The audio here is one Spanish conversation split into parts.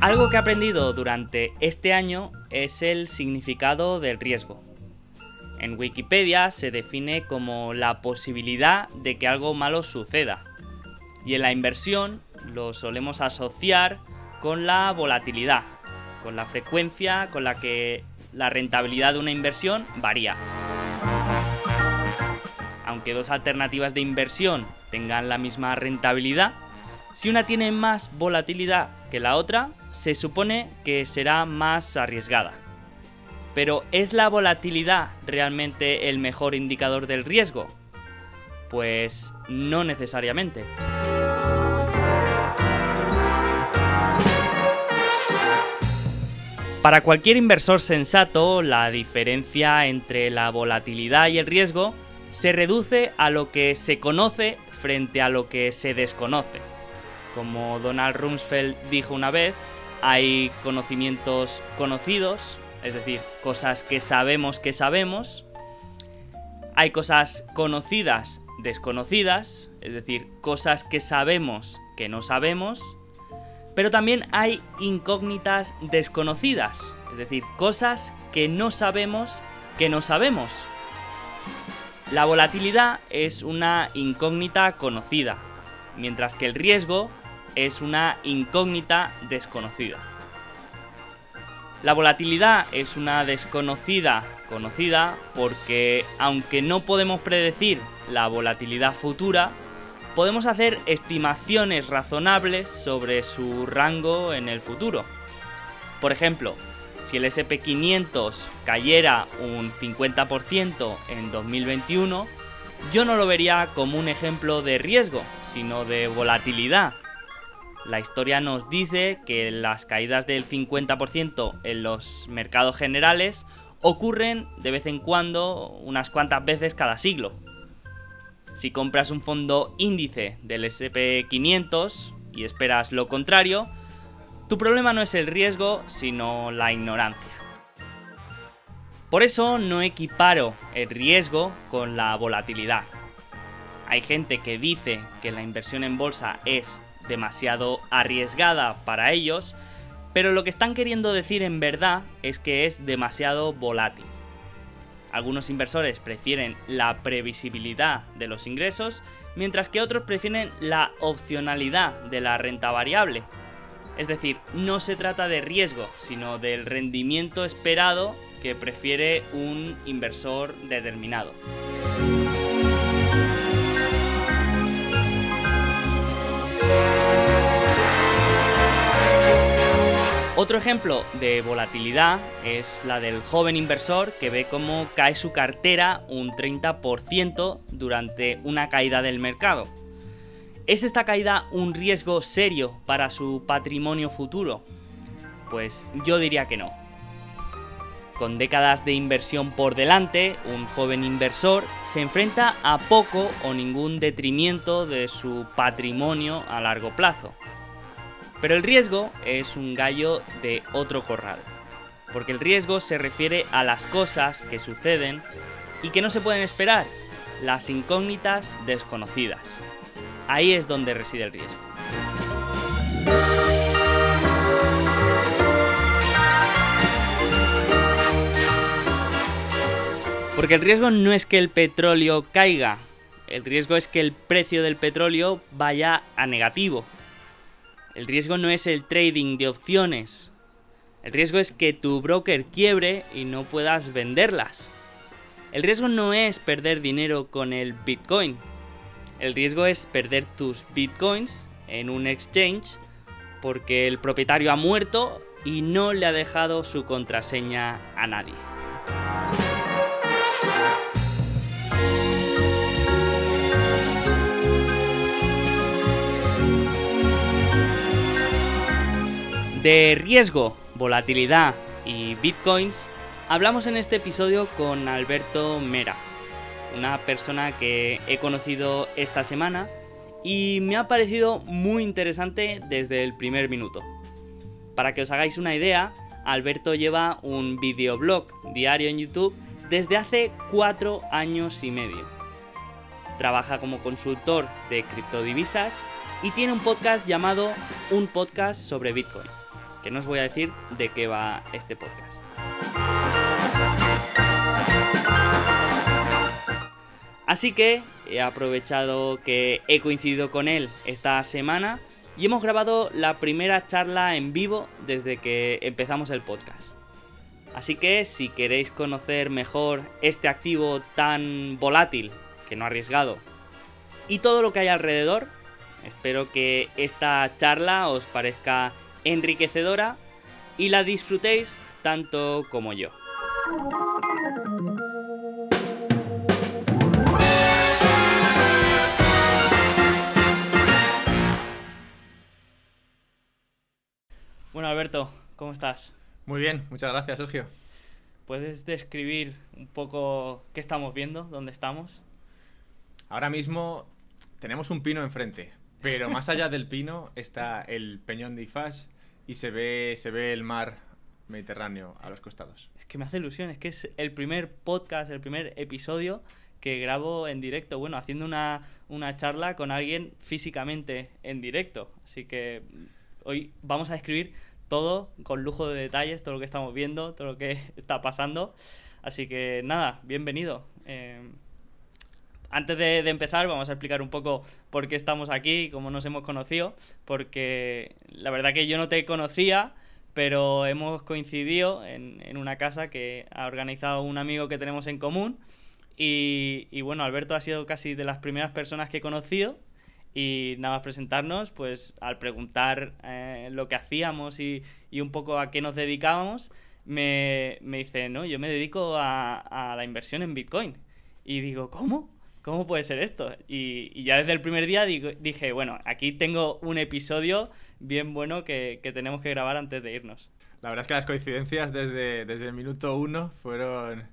Algo que he aprendido durante este año es el significado del riesgo. En Wikipedia se define como la posibilidad de que algo malo suceda. Y en la inversión lo solemos asociar con la volatilidad, con la frecuencia con la que la rentabilidad de una inversión varía. Aunque dos alternativas de inversión tengan la misma rentabilidad, si una tiene más volatilidad que la otra, se supone que será más arriesgada. Pero ¿es la volatilidad realmente el mejor indicador del riesgo? Pues no necesariamente. Para cualquier inversor sensato, la diferencia entre la volatilidad y el riesgo se reduce a lo que se conoce frente a lo que se desconoce. Como Donald Rumsfeld dijo una vez, hay conocimientos conocidos, es decir, cosas que sabemos que sabemos. Hay cosas conocidas desconocidas, es decir, cosas que sabemos que no sabemos. Pero también hay incógnitas desconocidas, es decir, cosas que no sabemos que no sabemos. La volatilidad es una incógnita conocida, mientras que el riesgo es una incógnita desconocida. La volatilidad es una desconocida conocida porque aunque no podemos predecir la volatilidad futura, podemos hacer estimaciones razonables sobre su rango en el futuro. Por ejemplo, si el SP500 cayera un 50% en 2021, yo no lo vería como un ejemplo de riesgo, sino de volatilidad. La historia nos dice que las caídas del 50% en los mercados generales ocurren de vez en cuando, unas cuantas veces cada siglo. Si compras un fondo índice del SP500 y esperas lo contrario, tu problema no es el riesgo, sino la ignorancia. Por eso no equiparo el riesgo con la volatilidad. Hay gente que dice que la inversión en bolsa es demasiado arriesgada para ellos, pero lo que están queriendo decir en verdad es que es demasiado volátil. Algunos inversores prefieren la previsibilidad de los ingresos, mientras que otros prefieren la opcionalidad de la renta variable. Es decir, no se trata de riesgo, sino del rendimiento esperado que prefiere un inversor determinado. Otro ejemplo de volatilidad es la del joven inversor que ve cómo cae su cartera un 30% durante una caída del mercado. ¿Es esta caída un riesgo serio para su patrimonio futuro? Pues yo diría que no. Con décadas de inversión por delante, un joven inversor se enfrenta a poco o ningún detrimento de su patrimonio a largo plazo. Pero el riesgo es un gallo de otro corral, porque el riesgo se refiere a las cosas que suceden y que no se pueden esperar, las incógnitas desconocidas. Ahí es donde reside el riesgo. Porque el riesgo no es que el petróleo caiga, el riesgo es que el precio del petróleo vaya a negativo, el riesgo no es el trading de opciones. El riesgo es que tu broker quiebre y no puedas venderlas. El riesgo no es perder dinero con el Bitcoin. El riesgo es perder tus Bitcoins en un exchange porque el propietario ha muerto y no le ha dejado su contraseña a nadie. De riesgo, volatilidad y bitcoins, hablamos en este episodio con Alberto Mera, una persona que he conocido esta semana y me ha parecido muy interesante desde el primer minuto. Para que os hagáis una idea, Alberto lleva un videoblog diario en YouTube desde hace cuatro años y medio. trabaja como consultor de criptodivisas y tiene un podcast llamado Un podcast sobre Bitcoin, que no os voy a decir de qué va este podcast. Así que he aprovechado que he coincidido con él esta semana y hemos grabado la primera charla en vivo desde que empezamos el podcast. Así que si queréis conocer mejor este activo tan volátil, que no arriesgado, y todo lo que hay alrededor, espero que esta charla os parezca enriquecedora y la disfrutéis tanto como yo. Bueno, Alberto, ¿cómo estás? Muy bien, muchas gracias, Sergio. ¿Puedes describir un poco qué estamos viendo, dónde estamos? Ahora mismo tenemos un pino enfrente, pero más allá del pino está el Peñón de Ifash y se ve, se ve el mar Mediterráneo a los costados. Es que me hace ilusión, es que es el primer podcast, el primer episodio que grabo en directo, bueno, haciendo una, una charla con alguien físicamente en directo. Así que hoy vamos a describir todo con lujo de detalles, todo lo que estamos viendo, todo lo que está pasando. Así que nada, bienvenido. Eh, antes de, empezar, vamos a explicar un poco por qué estamos aquí y cómo nos hemos conocido, porque la verdad que yo no te conocía, pero hemos coincidido en, una casa que ha organizado un amigo que tenemos en común. Y, y, bueno, Alberto ha sido casi de las primeras personas que he conocido y nada más presentarnos, pues al preguntar eh, lo que hacíamos y, y, un poco a qué nos dedicábamos, me, me dice, no, yo me dedico a, a, la inversión en Bitcoin. Y digo, ¿cómo? ¿Cómo puede ser esto? Y, y ya desde el primer día digo, dije, bueno, aquí tengo un episodio bien bueno que, que, tenemos que grabar antes de irnos. La verdad es que las coincidencias desde, desde el minuto uno fueron,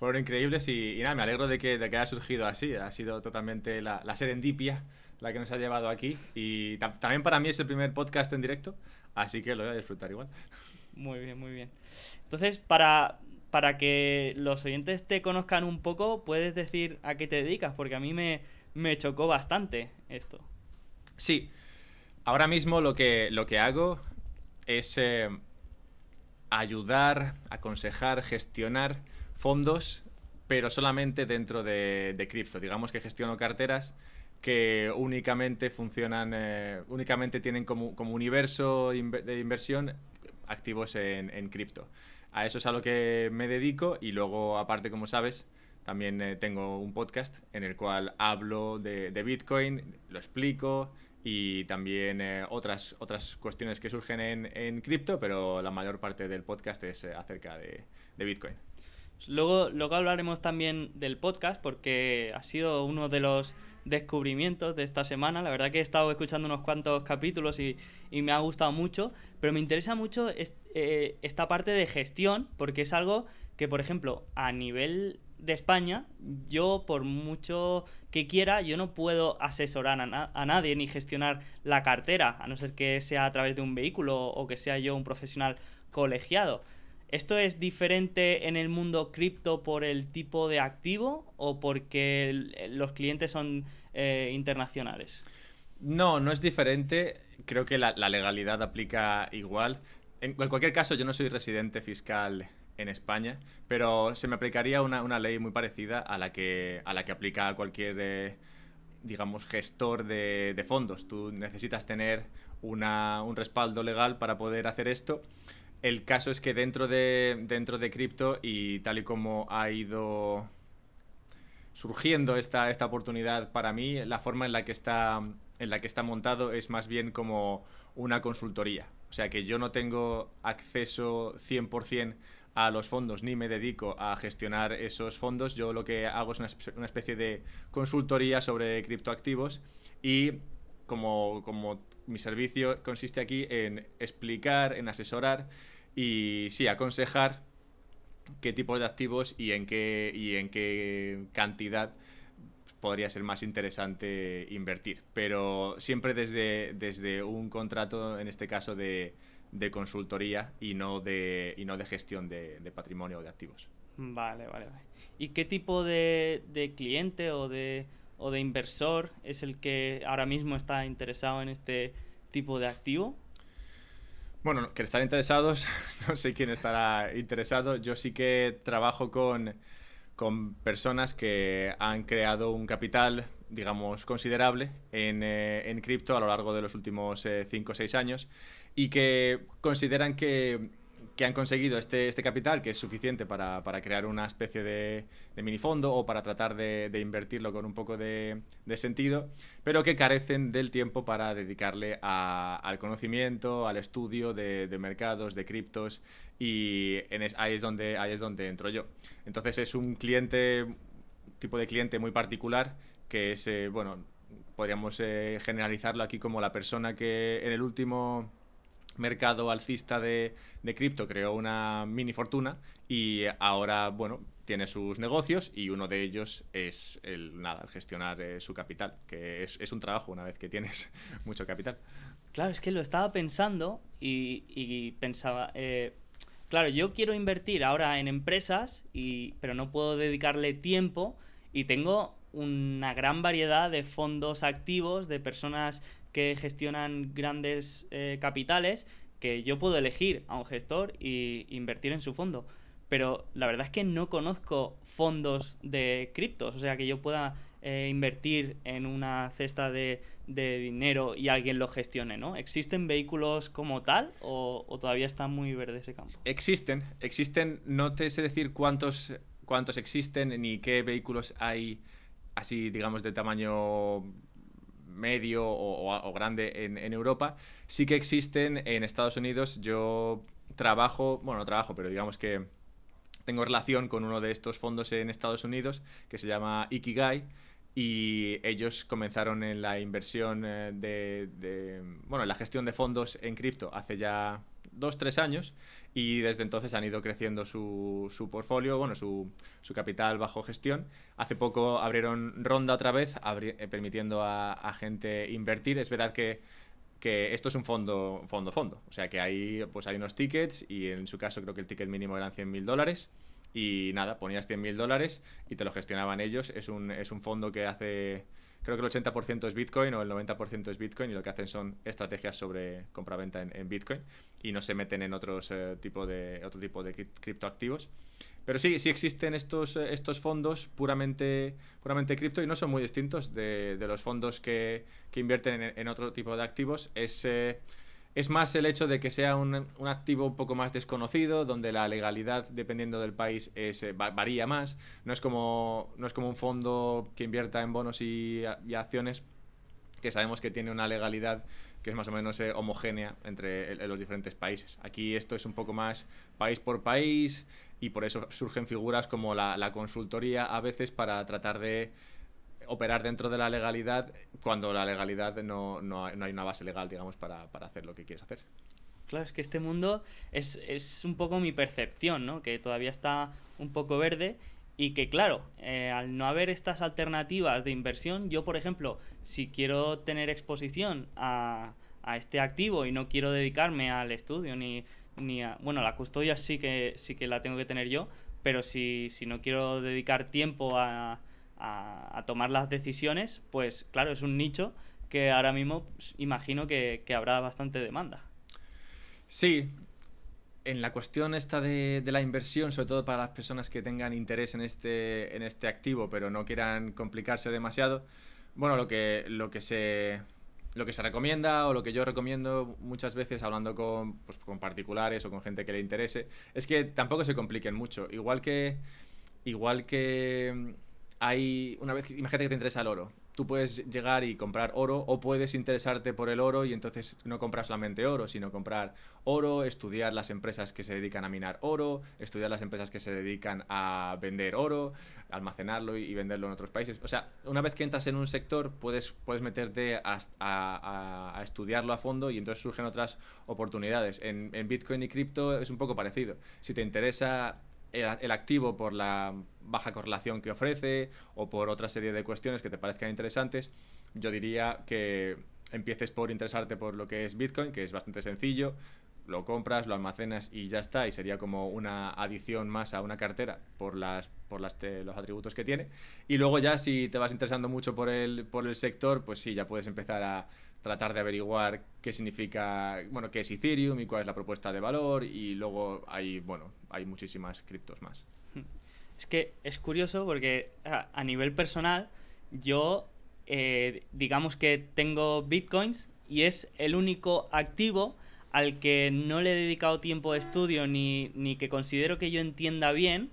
fueron increíbles y, y nada, me alegro de que, de que haya surgido así. Ha sido totalmente la, la serendipia la que nos ha llevado aquí. Y también para mí es el primer podcast en directo, así que lo voy a disfrutar igual. Muy bien, muy bien. Entonces, para, para que los oyentes te conozcan un poco, ¿puedes decir a qué te dedicas? Porque a mí me, me chocó bastante esto. Sí. Ahora mismo lo que, lo que hago es eh, ayudar, aconsejar, gestionar fondos, pero solamente dentro de, de cripto. Digamos que gestiono carteras que únicamente funcionan, eh, únicamente tienen como, universo de inversión activos en, en cripto. A eso es a lo que me dedico y luego, aparte, como sabes, también eh, tengo un podcast en el cual hablo de, de Bitcoin, lo explico y también eh, otras, otras cuestiones que surgen en, en cripto, pero la mayor parte del podcast es acerca de, de Bitcoin. Luego, luego hablaremos también del podcast porque ha sido uno de los descubrimientos de esta semana. La verdad que he estado escuchando unos cuantos capítulos y, y me ha gustado mucho, pero me interesa mucho eh, esta parte de gestión porque es algo que, por ejemplo, a nivel de España, yo por mucho que quiera, yo no puedo asesorar a, nadie ni gestionar la cartera, a no ser que sea a través de un vehículo o que sea yo un profesional colegiado. ¿Esto es diferente en el mundo cripto por el tipo de activo o porque los clientes son eh, internacionales? No, no es diferente. Creo que la, la, legalidad aplica igual. En cualquier caso, yo no soy residente fiscal en España, pero se me aplicaría una, una ley muy parecida a la que, a la que aplica cualquier, eh, digamos, gestor de, de, fondos. Tú necesitas tener una, un respaldo legal para poder hacer esto. El caso es que dentro de, dentro de cripto y tal y como ha ido surgiendo esta, esta oportunidad para mí, la forma en la que está en la que está montado es más bien como una consultoría. O sea que yo no tengo acceso 100% a los fondos ni me dedico a gestionar esos fondos. Yo lo que hago es una, una especie de consultoría sobre criptoactivos y como, como mi servicio consiste aquí en explicar, en asesorar y sí, aconsejar qué tipos de activos y en qué, y en qué cantidad podría ser más interesante invertir. Pero siempre desde, desde un contrato, en este caso, de, de consultoría y no de, y no de gestión de, de, patrimonio o de activos. Vale, vale, vale. ¿Y qué tipo de, de cliente o de, o de inversor es el que ahora mismo está interesado en este tipo de activo? Bueno, que están interesados, no sé quién estará interesado. Yo sí que trabajo con, con personas que han creado un capital, digamos, considerable en, eh, en cripto a lo largo de los últimos 5 o 6 años y que consideran que que han conseguido este, este capital, que es suficiente para, para crear una especie de, de minifondo o para tratar de, invertirlo con un poco de, sentido, pero que carecen del tiempo para dedicarle a, al conocimiento, al estudio de, mercados, de criptos, y ahí, es donde, ahí es donde entro yo. Entonces es un cliente, tipo de cliente muy particular, que es, eh, bueno, podríamos eh, generalizarlo aquí como la persona que en el último mercado alcista de, de cripto creó una mini fortuna y ahora, bueno, tiene sus negocios y uno de ellos es el, nada, el gestionar eh, su capital, que es, es, un trabajo una vez que tienes mucho capital. Claro, es que lo estaba pensando y, y pensaba, eh, claro, yo quiero invertir ahora en empresas, y, pero no puedo dedicarle tiempo y tengo una gran variedad de fondos activos, de personas que gestionan grandes eh, capitales, que yo puedo elegir a un gestor e invertir en su fondo. Pero la verdad es que no conozco fondos de criptos, o sea, que yo pueda eh, invertir en una cesta de, dinero y alguien lo gestione, ¿no? ¿Existen vehículos como tal o, o, todavía está muy verde ese campo? Existen, existen, no te sé decir cuántos, cuántos existen ni qué vehículos hay así, digamos, de tamaño medio o, grande en, Europa, sí que existen en Estados Unidos. Yo trabajo, bueno, no trabajo, pero digamos que tengo relación con uno de estos fondos en Estados Unidos que se llama Ikigai y ellos comenzaron en la inversión eh, de, de, bueno, en la gestión de fondos en cripto hace ya dos, tres años y desde entonces han ido creciendo su, su portfolio, bueno, su, su, capital bajo gestión. Hace poco abrieron ronda otra vez, eh, permitiendo a, gente invertir. Es verdad que, que esto es un fondo, fondo, fondo. O sea que hay, pues hay unos tickets y en su caso creo que el ticket mínimo eran 100 mil dólares. Y nada, ponías 100 mil dólares y te lo gestionaban ellos. Es un, es un fondo que hace creo que el 80% es Bitcoin o el 90% es Bitcoin y lo que hacen son estrategias sobre compraventa en, en Bitcoin y no se meten en otros eh, tipo de otro tipo de criptoactivos. Pero sí, sí existen estos, eh, estos fondos puramente, puramente cripto y no son muy distintos de, los fondos que, que invierten en, en, otro tipo de activos. Es eh, es más el hecho de que sea un, un, activo un poco más desconocido, donde la legalidad, dependiendo del país, es, eh, varía más. No es, como, no es como un fondo que invierta en bonos y, y acciones, que sabemos que tiene una legalidad que es más o menos eh, homogénea entre los diferentes países. Aquí esto es un poco más país por país y por eso surgen figuras como la, la consultoría a veces para tratar de operar dentro de la legalidad cuando la legalidad no, no, no hay una base legal, digamos, para, para, hacer lo que quieres hacer. Claro, es que este mundo es, es un poco mi percepción, ¿no? Que todavía está un poco verde y que, claro, eh, al no haber estas alternativas de inversión, yo, por ejemplo, si quiero tener exposición a, a este activo y no quiero dedicarme al estudio ni, ni a... Bueno, la custodia sí que, sí que la tengo que tener yo, pero si, si no quiero dedicar tiempo a a, tomar las decisiones, pues claro, es un nicho que ahora mismo pues, imagino que, que, habrá bastante demanda. Sí, en la cuestión esta de, de, la inversión, sobre todo para las personas que tengan interés en este, en este activo, pero no quieran complicarse demasiado, bueno, lo que, lo que se lo que se recomienda o lo que yo recomiendo muchas veces hablando con, pues, con particulares o con gente que le interese es que tampoco se compliquen mucho. Igual que, igual que hay, una vez, imagínate que te interesa el oro. Tú puedes llegar y comprar oro o puedes interesarte por el oro y entonces no comprar solamente oro, sino comprar oro, estudiar las empresas que se dedican a minar oro, estudiar las empresas que se dedican a vender oro, almacenarlo y venderlo en otros países. O sea, una vez que entras en un sector puedes, puedes meterte a, estudiarlo a fondo y entonces surgen otras oportunidades. En Bitcoin y cripto es un poco parecido. Si te interesa el, activo por la baja correlación que ofrece o por otra serie de cuestiones que te parezcan interesantes, yo diría que empieces por interesarte por lo que es Bitcoin, que es bastante sencillo. lo compras, lo almacenas y ya está, y sería como una adición más a una cartera por, las, por las los atributos que tiene. Y luego ya si te vas interesando mucho por el, por el sector, pues sí, ya puedes empezar a tratar de averiguar qué significa, bueno, qué es Ethereum y cuál es la propuesta de valor y luego hay, bueno, hay muchísimas criptos más. Es que es curioso porque a nivel personal yo eh, digamos que tengo bitcoins y es el único activo al que no le he dedicado tiempo de estudio ni, ni que considero que yo entienda bien.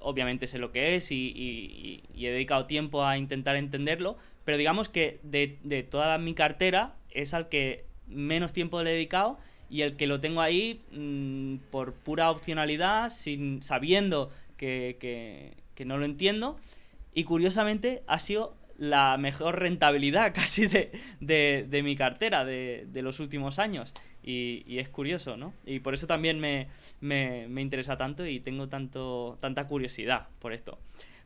Obviamente sé lo que es y, he dedicado tiempo a intentar entenderlo, pero digamos que de, de, toda mi cartera es al que menos tiempo le he dedicado y el que lo tengo ahí mm, por pura opcionalidad, sin, sabiendo que, que, que no lo entiendo. Y curiosamente ha sido la mejor rentabilidad casi de, mi cartera de, los últimos años. Y, es curioso, ¿no? Y por eso también me, interesa tanto y tengo tanto, tanta curiosidad por esto.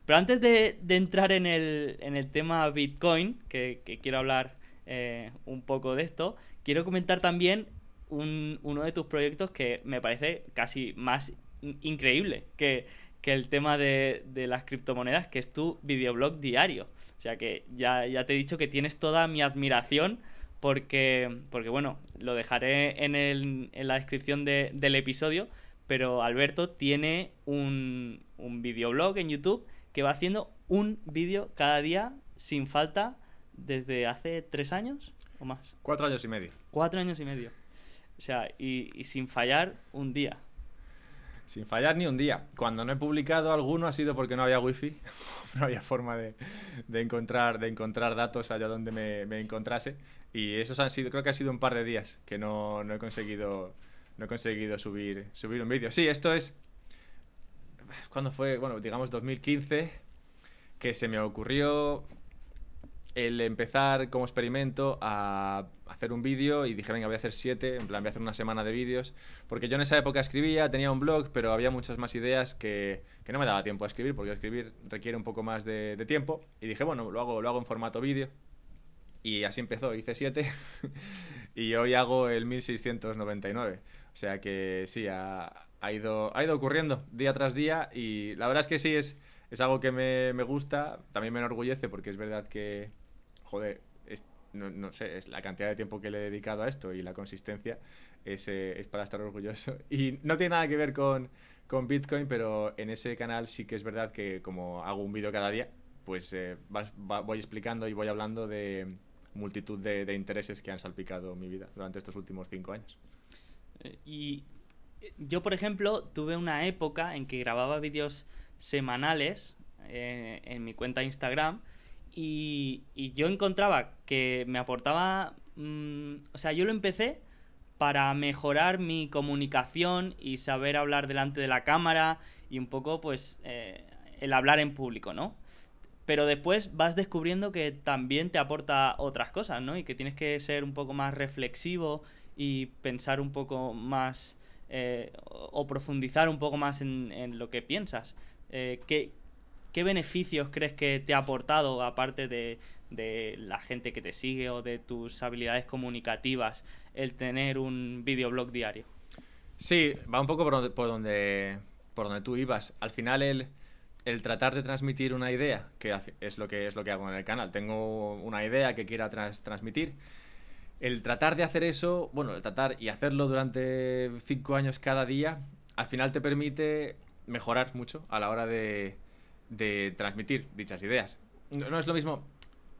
Pero antes de, entrar en el, en el, tema Bitcoin, que, quiero hablar eh, un poco de esto, quiero comentar también uno de tus proyectos que me parece casi más increíble que, que el tema de, de, las criptomonedas, que es tu videoblog diario. O sea que ya, ya te he dicho que tienes toda mi admiración porque, porque bueno, lo dejaré en, el, en la descripción de, del episodio, pero Alberto tiene un, un videoblog en YouTube que va haciendo un vídeo cada día sin falta desde hace tres años o más. Cuatro años y medio. Cuatro años y medio. O sea, y, y sin fallar un día. Sin fallar ni un día. Cuando no he publicado alguno ha sido porque no había wifi, no había forma de, de, encontrar, de encontrar datos allá donde me, me, encontrase. Y esos han sido, creo que ha sido un par de días que no, no he conseguido, no he conseguido subir, subir un vídeo. Sí, esto es. Cuando fue? Bueno, digamos 2015, que se me ocurrió el empezar como experimento a hacer un vídeo y dije, venga, voy a hacer siete, en plan, voy a hacer una semana de vídeos, porque yo en esa época escribía, tenía un blog, pero había muchas más ideas que, que no me daba tiempo a escribir, porque escribir requiere un poco más de, tiempo, y dije, bueno, lo hago, lo hago en formato vídeo, y así empezó, hice siete, y hoy hago el 1699, o sea que sí, ha, ha, ido, ha ido ocurriendo día tras día, y la verdad es que sí, es, es algo que me, me gusta, también me enorgullece, porque es verdad que joder, no, sé, es la cantidad de tiempo que le he dedicado a esto y la consistencia es, eh, es para estar orgulloso. Y no tiene nada que ver con, con, Bitcoin, pero en ese canal sí que es verdad que como hago un vídeo cada día, pues eh, voy explicando y voy hablando de multitud de, de, intereses que han salpicado mi vida durante estos últimos cinco años. Eh, y yo, por ejemplo, tuve una época en que grababa vídeos semanales en mi cuenta Instagram y, yo encontraba que me aportaba... Mm, o sea, yo lo empecé para mejorar mi comunicación y saber hablar delante de la cámara y un poco, pues, eh, el hablar en público, ¿no? Pero después vas descubriendo que también te aporta otras cosas, ¿no? Y que tienes que ser un poco más reflexivo y pensar un poco más eh, o profundizar un poco más en, lo que piensas. Eh, ¿qué, ¿Qué beneficios crees que te ha aportado, aparte de, la gente que te sigue o de tus habilidades comunicativas, el tener un videoblog diario? Sí, va un poco por donde, por donde, por donde tú ibas. Al final, el, el tratar de transmitir una idea, que es lo que, es lo que hago en el canal. Tengo una idea que quiera transmitir. El tratar de hacer eso, bueno, el tratar y hacerlo durante cinco años cada día, al final te permite mejorar mucho a la hora de, de transmitir dichas ideas. No, es lo mismo,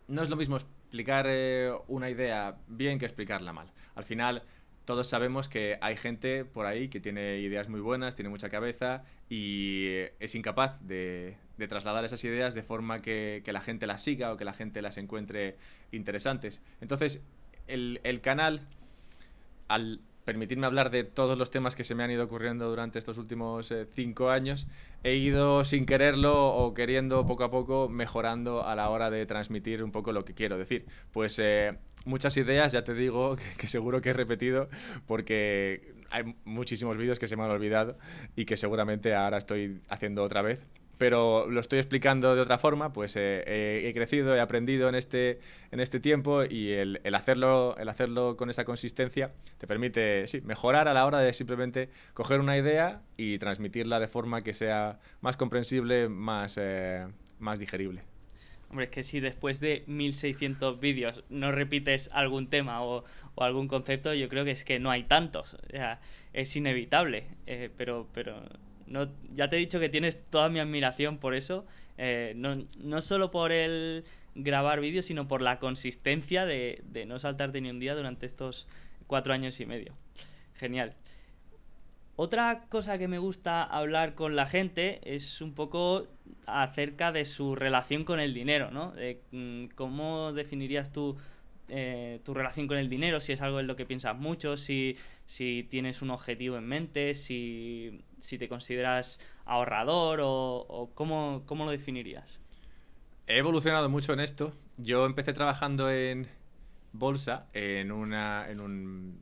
no es lo mismo explicar eh, una idea bien que explicarla mal. Al final, todos sabemos que hay gente por ahí que tiene ideas muy buenas, tiene mucha cabeza y es incapaz de, trasladar esas ideas de forma que, la gente las siga o que la gente las encuentre interesantes. Entonces, el, canal, al permitirme hablar de todos los temas que se me han ido ocurriendo durante estos últimos eh, cinco años, he ido sin quererlo o queriendo poco a poco mejorando a la hora de transmitir un poco lo que quiero decir. Pues eh, muchas ideas, ya te digo, que, seguro que he repetido porque hay muchísimos vídeos que se me han olvidado y que seguramente ahora estoy haciendo otra vez pero lo estoy explicando de otra forma, pues eh, he crecido, he aprendido en este, en este tiempo y el, hacerlo, el hacerlo con esa consistencia te permite mejorar a la hora de simplemente coger una idea y transmitirla de forma que sea más comprensible, más, eh, más digerible. Hombre, es que si después de 1600 vídeos no repites algún tema o, algún concepto, yo creo que es que no hay tantos. Es inevitable. Eh, pero, pero ya te he dicho que tienes toda mi admiración por eso, eh, no, no, solo por el grabar vídeos, sino por la consistencia de, de, no saltarte ni un día durante estos cuatro años y medio. Genial. Otra cosa que me gusta hablar con la gente es un poco acerca de su relación con el dinero, ¿no? Mm, ¿Cómo definirías tú eh, tu relación con el dinero? Si es algo en lo que piensas mucho, si, si tienes un objetivo en mente, si si te consideras ahorrador o, cómo, lo definirías. He evolucionado mucho en esto. Yo empecé trabajando en bolsa, en, una, en un,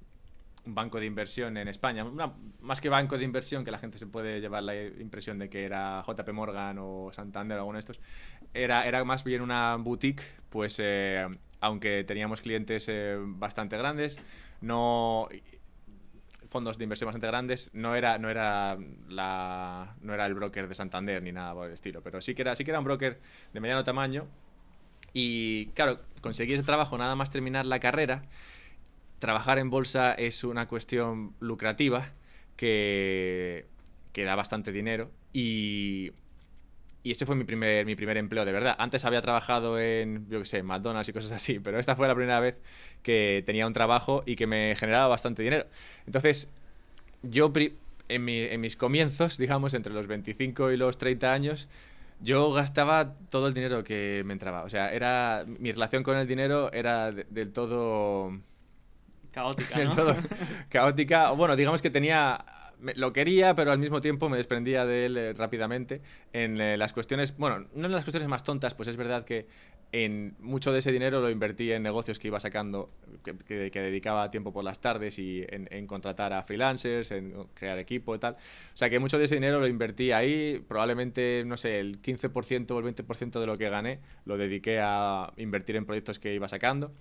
banco de inversión en España. más que banco de inversión, que la gente se puede llevar la impresión de que era JP Morgan o Santander o alguno de estos, era, era más bien una boutique, pues eh, aunque teníamos clientes eh, bastante grandes, no fondos de inversión bastante grandes, no era, no era, la, no era el broker de Santander ni nada por el estilo, pero sí que, era, sí que era un broker de mediano tamaño. Y claro, conseguí ese trabajo nada más terminar la carrera. Trabajar en bolsa es una cuestión lucrativa que, que da bastante dinero y y ese fue mi primer, mi primer empleo de verdad. Antes había trabajado en, yo qué sé, McDonald's y cosas así, pero esta fue la primera vez que tenía un trabajo y que me generaba bastante dinero. Entonces, yo en, en mis comienzos, digamos, entre los 25 y los 30 años, yo gastaba todo el dinero que me entraba. O sea, era mi relación con el dinero era del todo... Caótica, ¿no? todo caótica. Bueno, digamos que tenía lo quería, pero al mismo tiempo me desprendía de él eh, rápidamente. En eh, las cuestiones, bueno, no en las cuestiones más tontas, pues es verdad que en mucho de ese dinero lo invertí en negocios que iba sacando, que, dedicaba tiempo por las tardes y en, contratar a freelancers, en crear equipo y tal. O sea que mucho de ese dinero lo invertí ahí, probablemente, no sé, el 15% o el 20% de lo que gané lo dediqué a invertir en proyectos que iba sacando.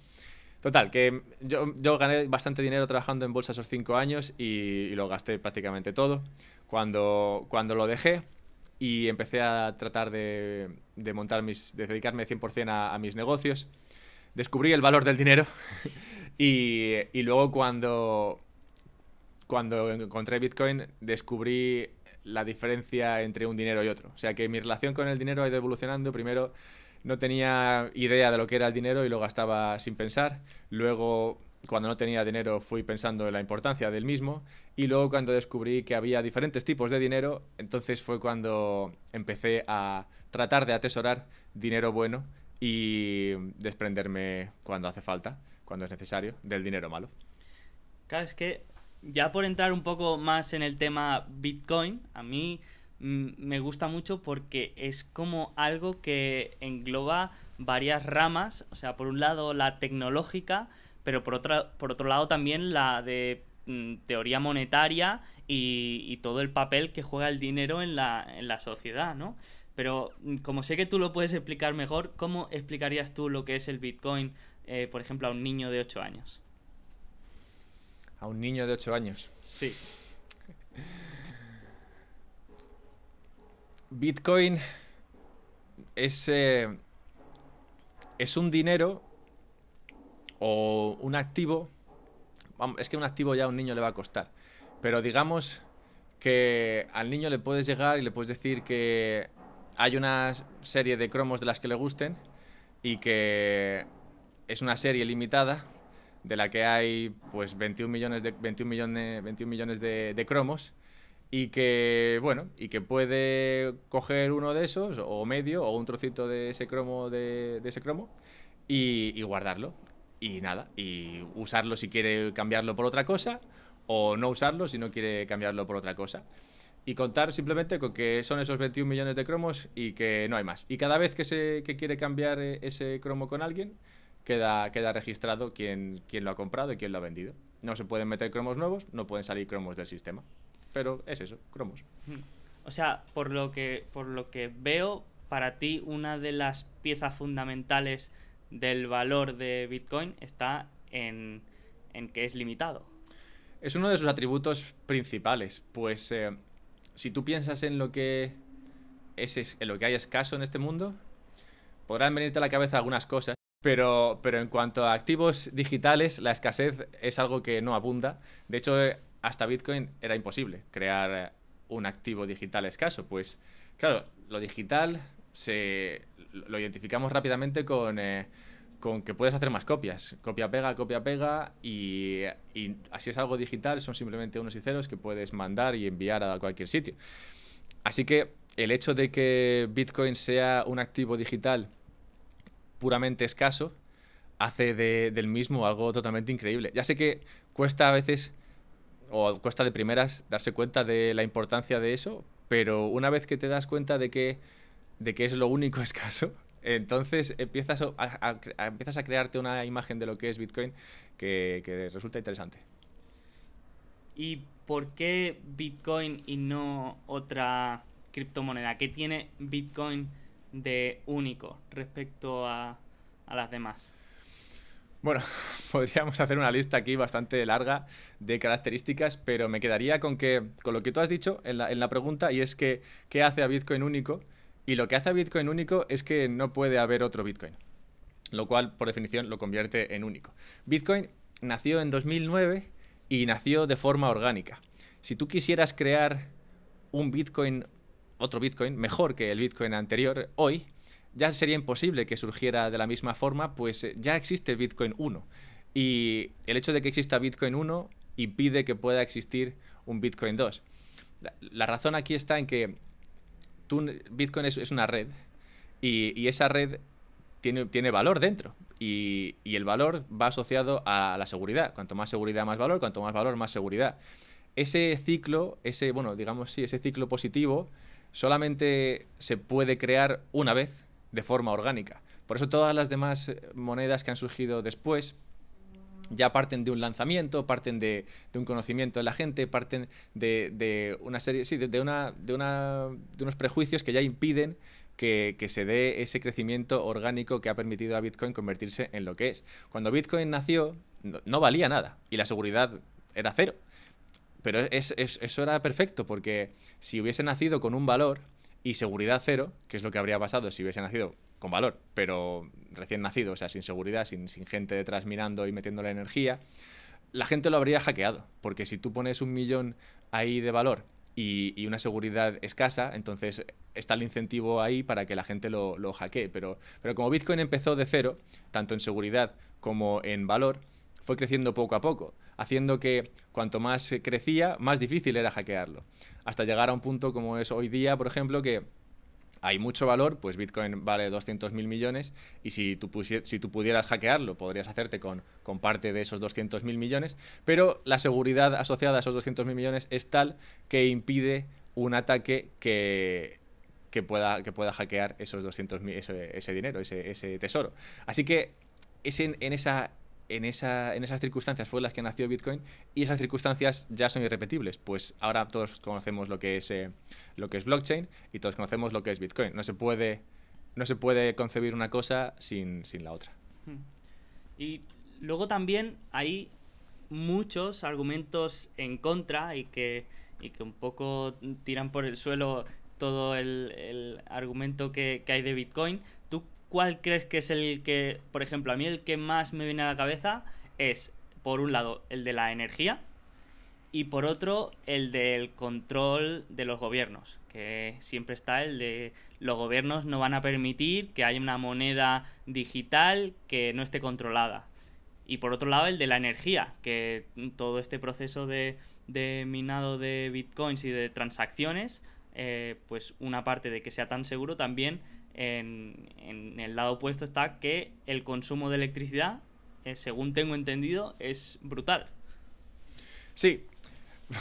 Total, que yo, gané bastante dinero trabajando en bolsa esos cinco años y, lo gasté prácticamente todo. Cuando, cuando lo dejé y empecé a tratar de, de montar mis, de dedicarme 100% a, a mis negocios, descubrí el valor del dinero y, y, luego cuando, cuando encontré Bitcoin descubrí la diferencia entre un dinero y otro. O sea que mi relación con el dinero ha ido evolucionando. Primero no tenía idea de lo que era el dinero y lo gastaba sin pensar. Luego, cuando no tenía dinero, fui pensando en la importancia del mismo. Y luego, cuando descubrí que había diferentes tipos de dinero, entonces fue cuando empecé a tratar de atesorar dinero bueno y desprenderme cuando hace falta, cuando es necesario, del dinero malo. Claro, es que ya por entrar un poco más en el tema Bitcoin, a mí me gusta mucho porque es como algo que engloba varias ramas, o sea, por un lado la tecnológica, pero por, otra, por otro lado también la de mm, teoría monetaria y, todo el papel que juega el dinero en la, en la sociedad, ¿no? Pero como sé que tú lo puedes explicar mejor, ¿cómo explicarías tú lo que es el Bitcoin, eh, por ejemplo, a un niño de 8 años? A un niño de 8 años. Sí. Bitcoin es, eh, es un dinero o un activo. Es que un activo ya a un niño le va a costar. Pero digamos que al niño le puedes llegar y le puedes decir que hay una serie de cromos de las que le gusten y que es una serie limitada de la que hay pues 21 millones de, 21 millones, 21 millones de cromos y que, bueno, y que puede coger uno de esos, o medio, o un trocito de ese cromo, de, ese cromo, y, guardarlo. Y nada, y usarlo si quiere cambiarlo por otra cosa, o no usarlo si no quiere cambiarlo por otra cosa. Y contar simplemente con que son esos 21 millones de cromos y que no hay más. Y cada vez que, se, que quiere cambiar eh, ese cromo con alguien, queda, queda registrado quién, quién lo ha comprado y quién lo ha vendido. No se pueden meter cromos nuevos, no pueden salir cromos del sistema pero es eso, cromos. O sea, por lo que, por lo que veo, para ti una de las piezas fundamentales del valor de Bitcoin está en, que es limitado. Es uno de sus atributos principales, pues eh, si tú piensas en lo que es, en lo que hay escaso en este mundo, podrán venirte a la cabeza algunas cosas, pero, pero en cuanto a activos digitales, la escasez es algo que no abunda. De hecho, hasta Bitcoin era imposible crear un activo digital escaso. Pues, claro, lo digital se, lo identificamos rápidamente con, eh, con que puedes hacer más copias. Copia-pega, copia-pega, y, y así es algo digital, son simplemente unos y ceros que puedes mandar y enviar a cualquier sitio. Así que el hecho de que Bitcoin sea un activo digital puramente escaso hace del mismo algo totalmente increíble. Ya sé que cuesta a veces o cuesta de primeras darse cuenta de la importancia de eso, pero una vez que te das cuenta de que, de que es lo único escaso, entonces empiezas a, empiezas a crearte una imagen de lo que es Bitcoin que, que resulta interesante. ¿Y por qué Bitcoin y no otra criptomoneda? ¿Qué tiene Bitcoin de único respecto a, a las demás? Bueno, podríamos hacer una lista aquí bastante larga de características, pero me quedaría con que con lo que tú has dicho en la, en la pregunta y es que qué hace a Bitcoin único y lo que hace a Bitcoin único es que no puede haber otro Bitcoin, lo cual por definición lo convierte en único. Bitcoin nació en 2009 y nació de forma orgánica. Si tú quisieras crear un Bitcoin, otro Bitcoin mejor que el Bitcoin anterior hoy, ya sería imposible que surgiera de la misma forma, pues eh, ya existe Bitcoin 1. Y el hecho de que exista Bitcoin 1 impide que pueda existir un Bitcoin 2. La, razón aquí está en que Bitcoin es, una red y, esa red tiene, tiene valor dentro. Y, y, el valor va asociado a la seguridad. Cuanto más seguridad, más valor. Cuanto más valor, más seguridad. Ese ciclo, ese, bueno, digamos, sí, ese ciclo positivo solamente se puede crear una vez de forma orgánica. Por eso todas las demás eh, monedas que han surgido después ya parten de un lanzamiento, parten de, un conocimiento de la gente, parten de, una serie, sí, de, una, de, una, de unos prejuicios que ya impiden que, se dé ese crecimiento orgánico que ha permitido a Bitcoin convertirse en lo que es. Cuando Bitcoin nació, no, valía nada y la seguridad era cero. Pero eso era perfecto porque si hubiese nacido con un valor, y seguridad cero, que es lo que habría pasado si hubiese nacido con valor, pero recién nacido, o sea, sin seguridad, sin, gente detrás mirando y metiendo la energía, la gente lo habría hackeado, porque si tú pones un millón ahí de valor y, una seguridad escasa, entonces está el incentivo ahí para que la gente lo, lo hackee. Pero, pero como Bitcoin empezó de cero, tanto en seguridad como en valor, fue creciendo poco a poco, haciendo que cuanto más crecía, más difícil era hackearlo. Hasta llegar a un punto como es hoy día, por ejemplo, que hay mucho valor, pues Bitcoin vale 200 mil millones y si tú, pudieras hackearlo, podrías hacerte con, parte de esos 200 mil millones, pero la seguridad asociada a esos 200 mil millones es tal que impide un ataque que, pueda, hackear esos 200 ese, ese dinero, ese, ese tesoro. Así que es en esa en, esa, en esas circunstancias fue las que nació Bitcoin y esas circunstancias ya son irrepetibles. Pues ahora todos conocemos lo que es, eh, lo que es blockchain y todos conocemos lo que es Bitcoin. No se puede, no se puede concebir una cosa sin, sin la otra. Hmm. Y luego también hay muchos argumentos en contra y que, y que un poco tiran por el suelo todo el, el argumento que, que, hay de Bitcoin. ¿Tú ¿cuál crees que es el que, por ejemplo, a mí el que más me viene a la cabeza es, por un lado, el de la energía y por otro, el del control de los gobiernos, que siempre está el de los gobiernos no van a permitir que haya una moneda digital que no esté controlada. Y por otro lado, el de la energía, que todo este proceso de, de minado de bitcoins y de transacciones, eh, pues una parte de que sea tan seguro también en, el lado opuesto está que el consumo de electricidad, eh, según tengo entendido, es brutal. Sí.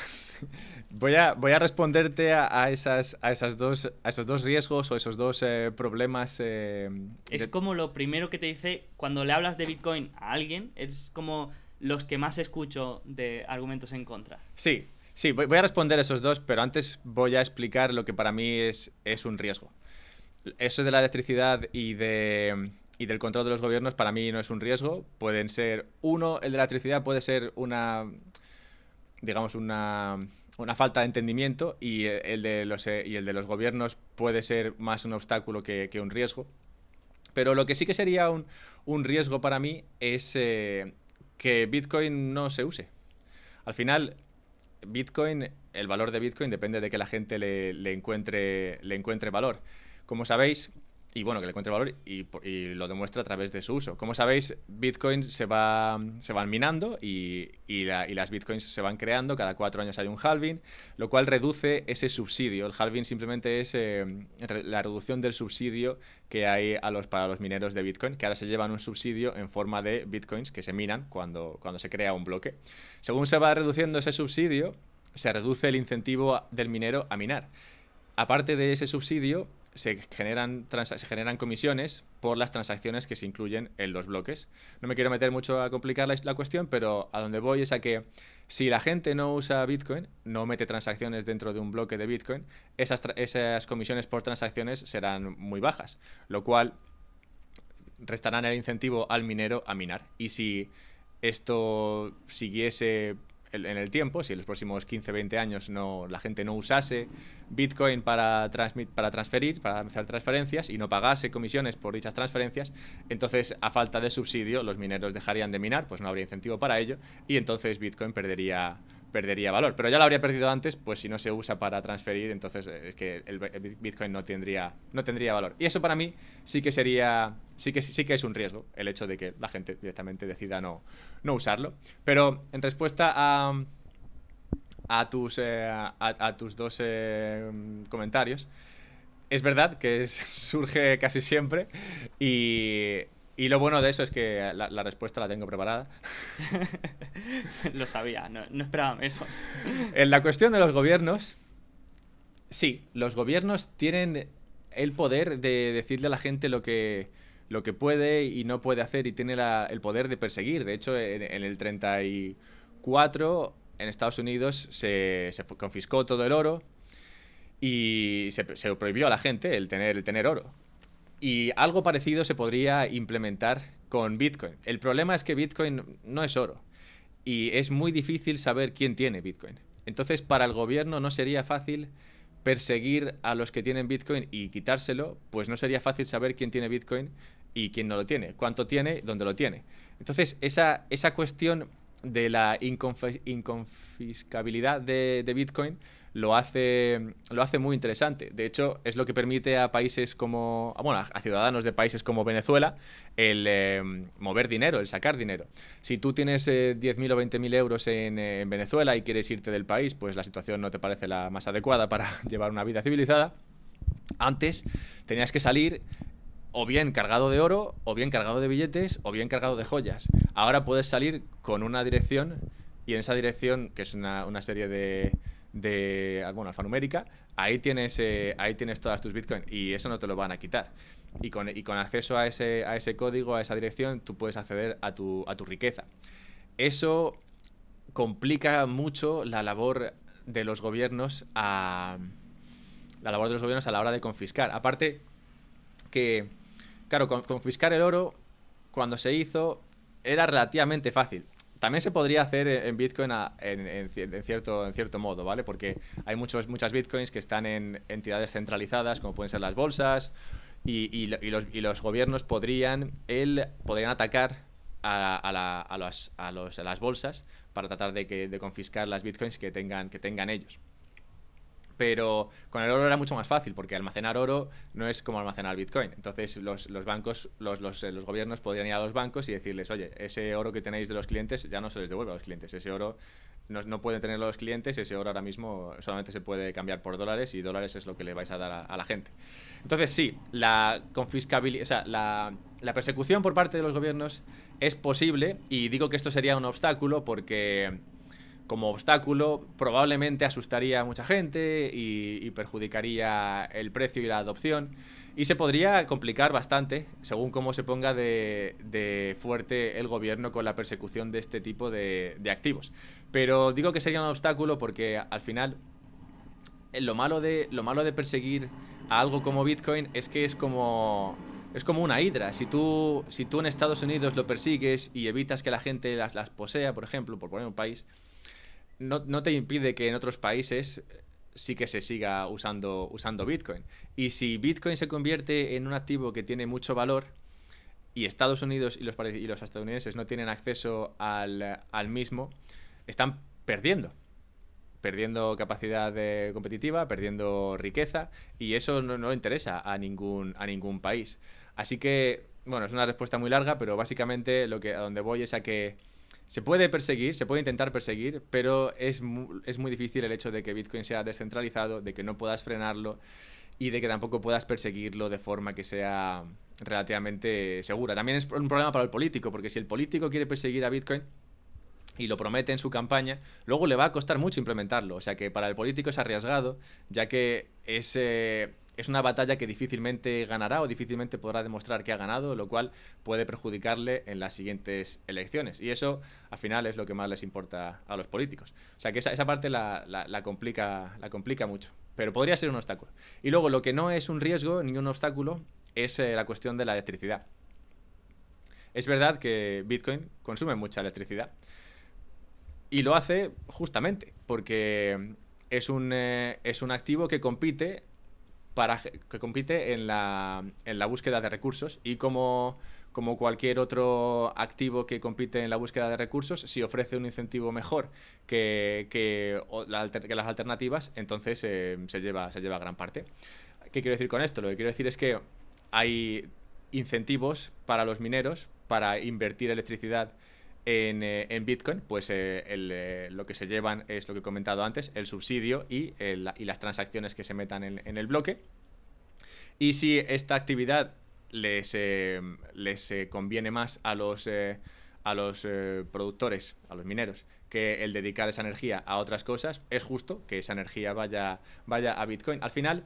Voy a, voy a responderte a, esas, a, esas dos, a esos dos riesgos o esos dos eh, problemas. Eh, es como lo primero que te dice cuando le hablas de Bitcoin a alguien, es como los que más escucho de argumentos en contra. Sí, Sí, voy, a responder esos dos, pero antes voy a explicar lo que para mí es, es un riesgo. Eso de la electricidad y, de, y del control de los gobiernos para mí no es un riesgo. Pueden ser, uno, el de la electricidad puede ser una, digamos, una, una falta de entendimiento y el de los, y el de los gobiernos puede ser más un obstáculo que, un riesgo. Pero lo que sí que sería un, un riesgo para mí es eh, que Bitcoin no se use. Al final, Bitcoin, el valor de Bitcoin depende de que la gente le, encuentre, le encuentre valor. Como sabéis, y bueno, que le encuentre valor y, lo demuestra a través de su uso. Como sabéis, Bitcoin se, va, se van minando y, las Bitcoins se van creando, cada cuatro años hay un halving, lo cual reduce ese subsidio. El halving simplemente es eh, la reducción del subsidio que hay a los, para los mineros de Bitcoin, que ahora se llevan un subsidio en forma de Bitcoins que se minan cuando, cuando se crea un bloque. Según se va reduciendo ese subsidio, se reduce el incentivo del minero a minar. Aparte de ese subsidio, se generan, se generan comisiones por las transacciones que se incluyen en los bloques. No me quiero meter mucho a complicar la, cuestión, pero a donde voy es a que si la gente no usa Bitcoin, no mete transacciones dentro de un bloque de Bitcoin, esas, esas comisiones por transacciones serán muy bajas, lo cual restarán el incentivo al minero a minar. Y si esto siguiese en el tiempo, si en los próximos 15, 20 años no, la gente no usase Bitcoin para, para transferir, para hacer transferencias y no pagase comisiones por dichas transferencias, entonces a falta de subsidio los mineros dejarían de minar, pues no habría incentivo para ello y entonces Bitcoin perdería, perdería valor. Pero ya lo habría perdido antes, pues si no se usa para transferir, entonces eh, es que el Bitcoin no tendría, no tendría valor. Y eso para mí sí que sería, sí que, sí que es un riesgo, el hecho de que la gente directamente decida no, no usarlo. Pero en respuesta a, a, tus, eh, a, tus dos eh, comentarios, es verdad que surge casi siempre y y lo bueno de eso es que la, respuesta la tengo preparada. lo sabía, no, esperaba menos. En la cuestión de los gobiernos, sí, los gobiernos tienen el poder de decirle a la gente lo que, lo que puede y no puede hacer y tiene el poder de perseguir. De hecho, en, el 34 en Estados Unidos se, se confiscó todo el oro y se, se, prohibió a la gente el tener, el tener oro. Y algo parecido se podría implementar con Bitcoin. El problema es que Bitcoin no es oro y es muy difícil saber quién tiene Bitcoin. Entonces, para el gobierno no sería fácil perseguir a los que tienen Bitcoin y quitárselo, pues no sería fácil saber quién tiene Bitcoin y quién no lo tiene, cuánto tiene, dónde lo tiene. Entonces, esa, esa cuestión de la inconfiscabilidad de, de Bitcoin lo hace, lo hace muy interesante. De hecho, es lo que permite a países como, bueno, a ciudadanos de países como Venezuela el eh, mover dinero, el sacar dinero. Si tú tienes 10.000 eh, o 20.000 euros en, eh, en Venezuela y quieres irte del país, pues la situación no te parece la más adecuada para llevar una vida civilizada. Antes tenías que salir o bien cargado de oro, o bien cargado de billetes, o bien cargado de joyas. Ahora puedes salir con una dirección y en esa dirección, que es una, una serie de, de bueno, alfanumérica, ahí tienes, eh, ahí tienes todas tus bitcoins y eso no te lo van a quitar. Y con, y con acceso a ese, a ese código, a esa dirección, tú puedes acceder a tu, a tu riqueza. Eso complica mucho la labor de los gobiernos a la labor de los gobiernos a la hora de confiscar. Aparte que, claro, confiscar el oro cuando se hizo era relativamente fácil también se podría hacer en Bitcoin en, cierto, en cierto modo, ¿vale? Porque hay muchos, muchas Bitcoins que están en entidades centralizadas, como pueden ser las bolsas, y, los, y los, gobiernos podrían, él, podrían atacar a, a, a, los, a, los, a las bolsas para tratar de, que, de confiscar las Bitcoins que tengan, que tengan ellos pero con el oro era mucho más fácil, porque almacenar oro no es como almacenar Bitcoin. Entonces los, bancos, los, los, los, gobiernos podrían ir a los bancos y decirles, oye, ese oro que tenéis de los clientes ya no se les devuelve a los clientes, ese oro no, no pueden tenerlo los clientes, ese oro ahora mismo solamente se puede cambiar por dólares y dólares es lo que le vais a dar a, la gente. Entonces sí, la confiscabilidad, o sea, la, la persecución por parte de los gobiernos es posible y digo que esto sería un obstáculo porque como obstáculo, probablemente asustaría a mucha gente y, perjudicaría el precio y la adopción. Y se podría complicar bastante según cómo se ponga de, fuerte el gobierno con la persecución de este tipo de, activos. Pero digo que sería un obstáculo porque al final lo malo de, lo malo de perseguir a algo como Bitcoin es que es como es como una hidra. Si tú, si tú en Estados Unidos lo persigues y evitas que la gente las, las posea, por ejemplo, por poner un país, no, te impide que en otros países sí que se siga usando, usando Bitcoin. Y si Bitcoin se convierte en un activo que tiene mucho valor y Estados Unidos y los, y los estadounidenses no tienen acceso al, mismo, están perdiendo. Perdiendo capacidad competitiva, perdiendo riqueza, y eso no, no interesa a ningún, a ningún país. Así que, bueno, es una respuesta muy larga, pero básicamente lo que, a donde voy es a que se puede perseguir, se puede intentar perseguir, pero es muy, es muy difícil el hecho de que Bitcoin sea descentralizado, de que no puedas frenarlo y de que tampoco puedas perseguirlo de forma que sea relativamente segura. También es un problema para el político, porque si el político quiere perseguir a Bitcoin y lo promete en su campaña, luego le va a costar mucho implementarlo. O sea que para el político es arriesgado, ya que es... es una batalla que difícilmente ganará o difícilmente podrá demostrar que ha ganado, lo cual puede perjudicarle en las siguientes elecciones. Y eso, al final, es lo que más les importa a los políticos. O sea que esa, parte la, la, complica, la complica mucho. Pero podría ser un obstáculo. Y luego, lo que no es un riesgo ni un obstáculo es eh, la cuestión de la electricidad. Es verdad que Bitcoin consume mucha electricidad. Y lo hace justamente porque es un, eh, es un activo que compite para, que compite en la, en la búsqueda de recursos y como, como cualquier otro activo que compite en la búsqueda de recursos, si ofrece un incentivo mejor que, que, las alternativas, entonces eh, se, lleva, se lleva gran parte. ¿Qué quiero decir con esto? Lo que quiero decir es que hay incentivos para los mineros para invertir electricidad en, eh, en, Bitcoin, pues eh, el, lo que se llevan es lo que he comentado antes, el subsidio y, las transacciones que se metan en, el bloque. Y si esta actividad les, eh, conviene más a los, productores, a los mineros, que el dedicar esa energía a otras cosas, es justo que esa energía vaya, vaya a Bitcoin. Al final,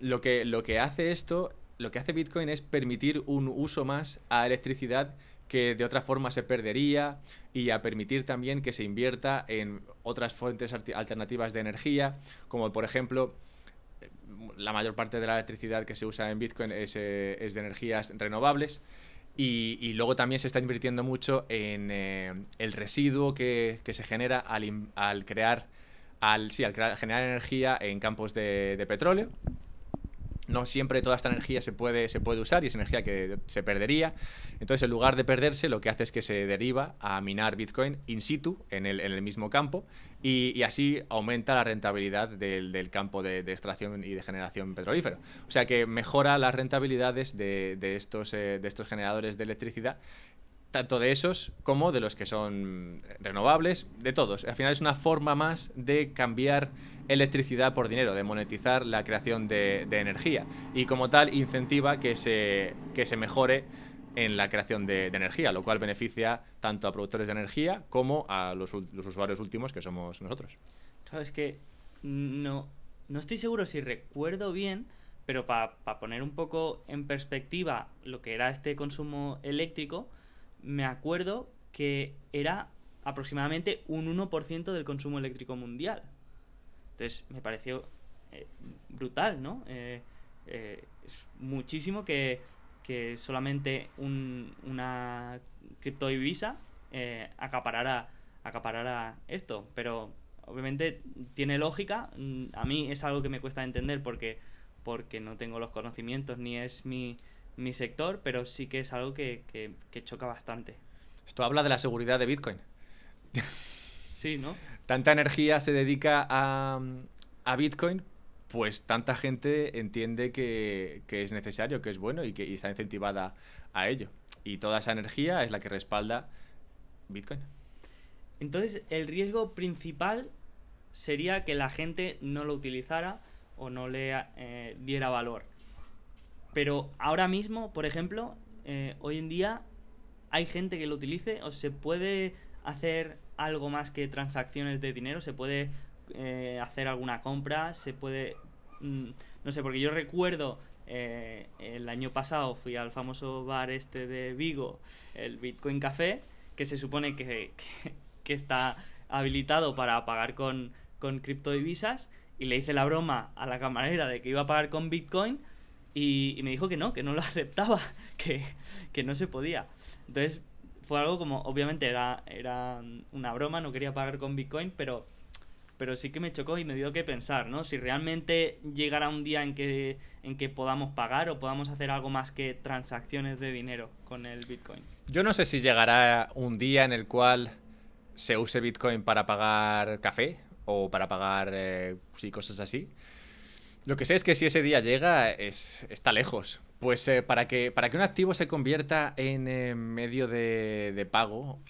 lo que, lo que hace esto, lo que hace Bitcoin es permitir un uso más a electricidad que de otra forma se perdería y a permitir también que se invierta en otras fuentes alternativas de energía, como por ejemplo la mayor parte de la electricidad que se usa en Bitcoin es, eh, de energías renovables. Y, luego también se está invirtiendo mucho en eh, el residuo que, se genera al, crear, al, sí, al generar energía en campos de petróleo no siempre toda esta energía se puede, se puede usar y es energía que se perdería. Entonces, en lugar de perderse, lo que hace es que se deriva a minar Bitcoin in situ, en el, en el mismo campo, y, así aumenta la rentabilidad del, campo de, extracción y de generación petrolífero. O sea que mejora las rentabilidades de, estos, eh, de estos generadores de electricidad tanto de esos como de los que son renovables, de todos. Al final es una forma más de cambiar electricidad por dinero, de monetizar la creación de, energía y como tal incentiva que se, que se mejore en la creación de, energía, lo cual beneficia tanto a productores de energía como a los, usuarios últimos que somos nosotros. Claro, es que no, no estoy seguro si recuerdo bien, pero para poner un poco en perspectiva lo que era este consumo eléctrico, me acuerdo que era aproximadamente un 1% del consumo eléctrico mundial. Entonces me pareció eh, brutal, ¿no? Eh, eh, es muchísimo que, solamente una criptodivisa acaparara, acaparara esto. Pero obviamente tiene lógica. Mm, a mí es algo que me cuesta entender porque, porque no tengo los conocimientos ni es mi, mi sector, pero sí que es algo que, choca bastante. Esto habla de la seguridad de Bitcoin. Sí, ¿no? Tanta energía se dedica a, Bitcoin, pues tanta gente entiende que, es necesario, que es bueno y que está incentivada a ello. Y toda esa energía es la que respalda Bitcoin. Entonces, el riesgo principal sería que la gente no lo utilizara o no le eh, diera valor. Pero ahora mismo, por ejemplo, eh, hoy en día hay gente que lo utilice o se puede hacer algo más que transacciones de dinero? ¿Se puede eh, hacer alguna compra? ¿Se puede...? Mm, no sé, porque yo recuerdo eh, el año pasado fui al famoso bar este de Vigo, el Bitcoin Café, que se supone que, que, está habilitado para pagar con, con criptodivisas, y le hice la broma a la camarera de que iba a pagar con Bitcoin, y, me dijo que no, que no lo aceptaba, que, que no se podía. Entonces fue algo como, obviamente era, era una broma, no quería pagar con Bitcoin, pero pero sí que me chocó y me dio que pensar, ¿no? Si realmente llegará un día en que, en que podamos pagar o podamos hacer algo más que transacciones de dinero con el Bitcoin. Yo no sé si llegará un día en el cual se use Bitcoin para pagar café o para pagar eh, sí, cosas así. Lo que sé es que si ese día llega, es, está lejos. Pues eh, para, que, para que un activo se convierta en eh, medio de, pago,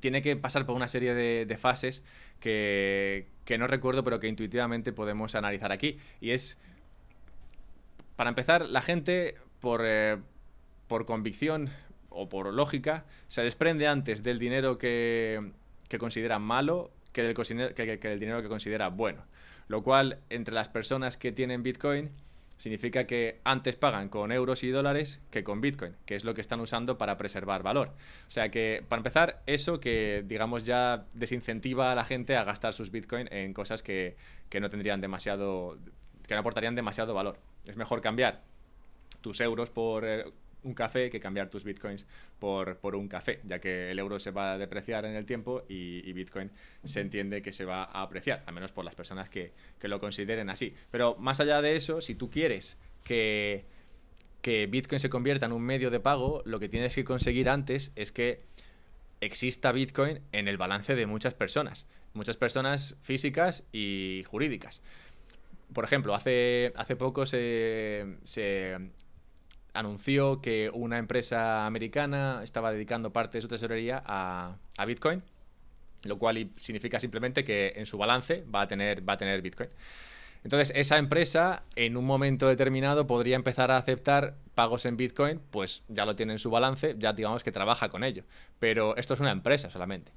tiene que pasar por una serie de, fases que, no recuerdo, pero que intuitivamente podemos analizar aquí. Y es, para empezar, la gente, por, eh, por convicción o por lógica, se desprende antes del dinero que, que considera malo que del, que del dinero que considera bueno. Lo cual, entre las personas que tienen Bitcoin, significa que antes pagan con euros y dólares que con Bitcoin, que es lo que están usando para preservar valor. O sea que, para empezar, eso que, digamos, ya desincentiva a la gente a gastar sus Bitcoin en cosas que, que no tendrían demasiado, que no aportarían demasiado valor. Es mejor cambiar tus euros por eh, un café que cambiar tus bitcoins por, por, un café, ya que el euro se va a depreciar en el tiempo y, bitcoin se entiende que se va a apreciar, al menos por las personas que, que, lo consideren así. Pero más allá de eso, si tú quieres que, que bitcoin se convierta en un medio de pago, lo que tienes que conseguir antes es que exista bitcoin en el balance de muchas personas, muchas personas físicas y jurídicas. Por ejemplo, hace, hace poco se, se anunció que una empresa americana estaba dedicando parte de su tesorería a, Bitcoin, lo cual significa simplemente que en su balance va a tener, va a tener Bitcoin. Entonces, esa empresa en un momento determinado podría empezar a aceptar pagos en Bitcoin, pues ya lo tiene en su balance, ya digamos que trabaja con ello. Pero esto es una empresa solamente.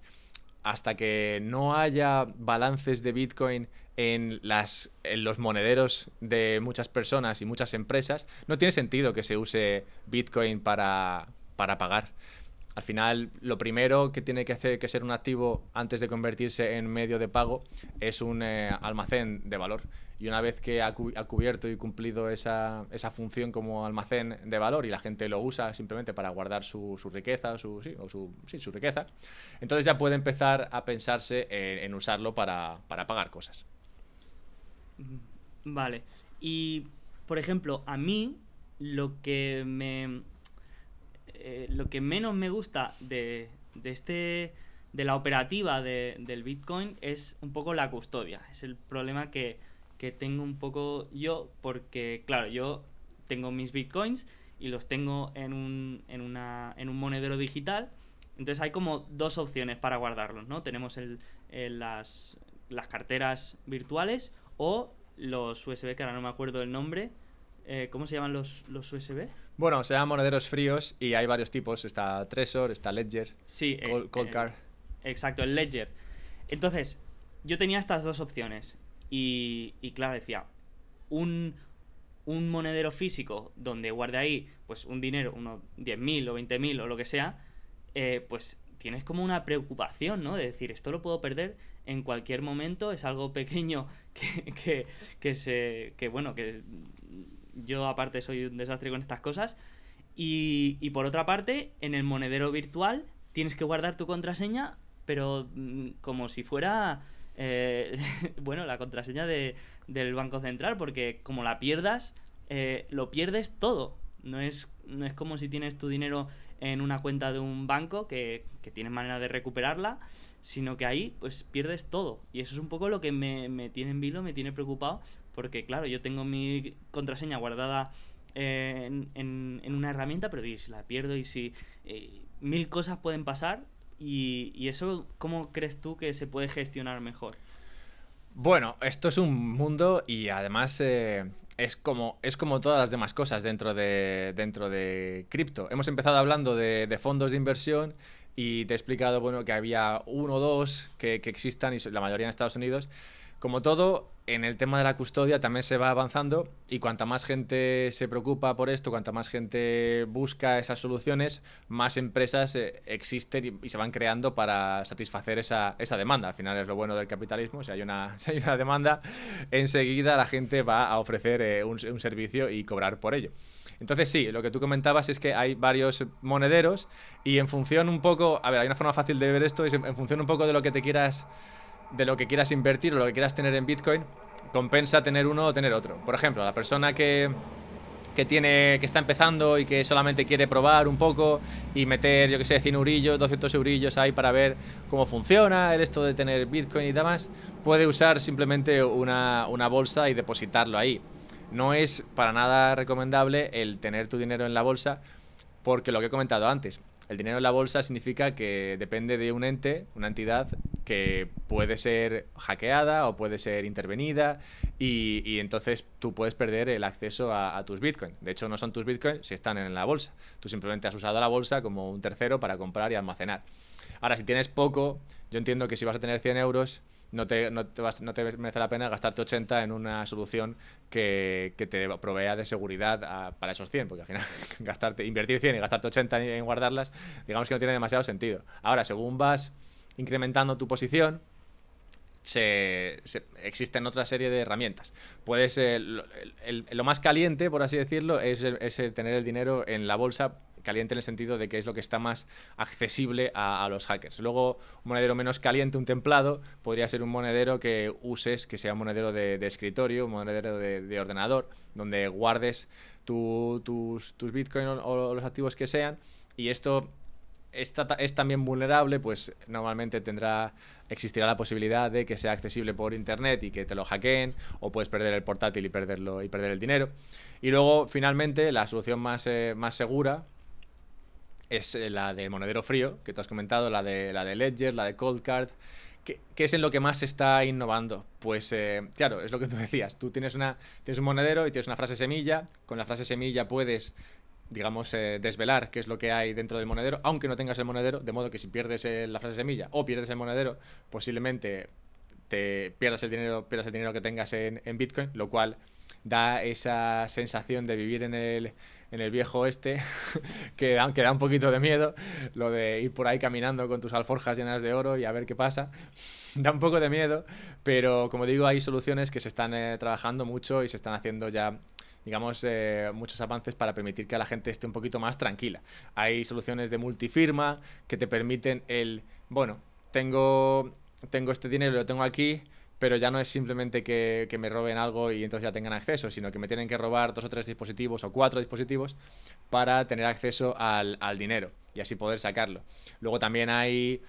Hasta que no haya balances de Bitcoin en, las, en los monederos de muchas personas y muchas empresas, no tiene sentido que se use Bitcoin para, para pagar. Al final, lo primero que tiene que hacer que ser un activo antes de convertirse en medio de pago es un eh, almacén de valor. Y una vez que ha, cubierto y cumplido esa, esa, función como almacén de valor y la gente lo usa simplemente para guardar su, su riqueza su, sí, o su, sí, su riqueza, entonces ya puede empezar a pensarse en, usarlo para, para pagar cosas. Vale. Y, por ejemplo, a mí lo que me... Eh, lo que menos me gusta de, de este de la operativa de, del Bitcoin es un poco la custodia. Es el problema que, que, tengo un poco yo, porque, claro, yo tengo mis Bitcoins y los tengo en un, en una, en un monedero digital. Entonces hay como dos opciones para guardarlos, ¿no? Tenemos el, las, las carteras virtuales o los USB, que ahora no me acuerdo el nombre. Eh, ¿Cómo se llaman los, los USB? Bueno, se llaman monederos fríos y hay varios tipos. Está Trezor, está Ledger, sí, Cold, Card. Exacto, el Ledger. Entonces, yo tenía estas dos opciones. Y, y claro, decía, un, un monedero físico donde guarde ahí pues un dinero, unos 10.000 o 20.000 o lo que sea, eh, pues tienes como una preocupación, ¿no? De decir, esto lo puedo perder en cualquier momento, es algo pequeño que, que, se. que bueno, que yo aparte soy un desastre con estas cosas. Y, y por otra parte, en el monedero virtual tienes que guardar tu contraseña, pero mm, como si fuera. Eh, bueno, la contraseña de, del Banco Central, porque como la pierdas, eh, lo pierdes todo. No es, no es como si tienes tu dinero en una cuenta de un banco que, que tienes manera de recuperarla, sino que ahí pues pierdes todo. Y eso es un poco lo que me, me tiene en vilo, me tiene preocupado, porque claro, yo tengo mi contraseña guardada en, en, una herramienta, pero si la pierdo y si eh, mil cosas pueden pasar, y, y eso, ¿cómo crees tú que se puede gestionar mejor? Bueno, esto es un mundo y además eh, es, como, es como todas las demás cosas dentro de, dentro de cripto. Hemos empezado hablando de, fondos de inversión y te he explicado bueno, que había uno o dos que, que existan y la mayoría en Estados Unidos. Como todo, en el tema de la custodia también se va avanzando y cuanta más gente se preocupa por esto, cuanta más gente busca esas soluciones, más empresas eh, existen y, se van creando para satisfacer esa, esa, demanda. Al final es lo bueno del capitalismo, si hay una, hay una demanda, enseguida la gente va a ofrecer eh, un, un servicio y cobrar por ello. Entonces sí, lo que tú comentabas es que hay varios monederos y en función un poco, a ver, hay una forma fácil de ver esto, es en función un poco de lo que te quieras de lo que quieras invertir o lo que quieras tener en Bitcoin, compensa tener uno o tener otro. Por ejemplo, la persona que, que tiene que está empezando y que solamente quiere probar un poco y meter, yo que sé, 100 eurillos, 200 eurillos ahí para ver cómo funciona el esto de tener Bitcoin y demás, puede usar simplemente una, una bolsa y depositarlo ahí. No es para nada recomendable el tener tu dinero en la bolsa porque lo que he comentado antes, el dinero en la bolsa significa que depende de un ente, una entidad que puede ser hackeada o puede ser intervenida y, entonces tú puedes perder el acceso a, tus bitcoins. De hecho, no son tus bitcoins si están en la bolsa. Tú simplemente has usado la bolsa como un tercero para comprar y almacenar. Ahora, si tienes poco, yo entiendo que si vas a tener 100 euros, no te, no te, vas, no te merece la pena gastarte 80 en una solución que, que te provea de seguridad para esos 100, porque al final gastarte, invertir 100 y gastarte 80 en guardarlas, digamos que no tiene demasiado sentido. Ahora, según vas incrementando tu posición, se, existen otra serie de herramientas. Puedes, lo más caliente, por así decirlo, es, es tener el dinero en la bolsa caliente en el sentido de que es lo que está más accesible a, los hackers. Luego, un monedero menos caliente, un templado, podría ser un monedero que uses, que sea un monedero de, escritorio, un monedero de, ordenador, donde guardes tus, tus bitcoins o, los activos que sean. Y esto es también vulnerable, pues normalmente tendrá existirá la posibilidad de que sea accesible por internet y que te lo hackeen, o puedes perder el portátil y perderlo y perder el dinero. Y luego, finalmente, la solución más, eh, más segura es eh, la de monedero frío, que tú has comentado, la de, la de Ledger, la de Coldcard. ¿Qué, ¿Qué es en lo que más se está innovando? Pues eh, claro, es lo que tú decías. Tú tienes, una, tienes un monedero y tienes una frase semilla. Con la frase semilla puedes, digamos, eh, desvelar qué es lo que hay dentro del monedero, aunque no tengas el monedero. De modo que si pierdes la frase semilla o pierdes el monedero, posiblemente te pierdas el dinero, pierdas el dinero que tengas en, Bitcoin, lo cual da esa sensación de vivir en el, en el viejo este, que, da, que da un poquito de miedo, lo de ir por ahí caminando con tus alforjas llenas de oro y a ver qué pasa, da un poco de miedo, pero como digo, hay soluciones que se están eh, trabajando mucho y se están haciendo ya digamos, eh, muchos avances para permitir que la gente esté un poquito más tranquila. Hay soluciones de multifirma que te permiten el, bueno, tengo, tengo este dinero, lo tengo aquí, pero ya no es simplemente que, me roben algo y entonces ya tengan acceso, sino que me tienen que robar dos o tres dispositivos o cuatro dispositivos para tener acceso al, dinero y así poder sacarlo. Luego también hay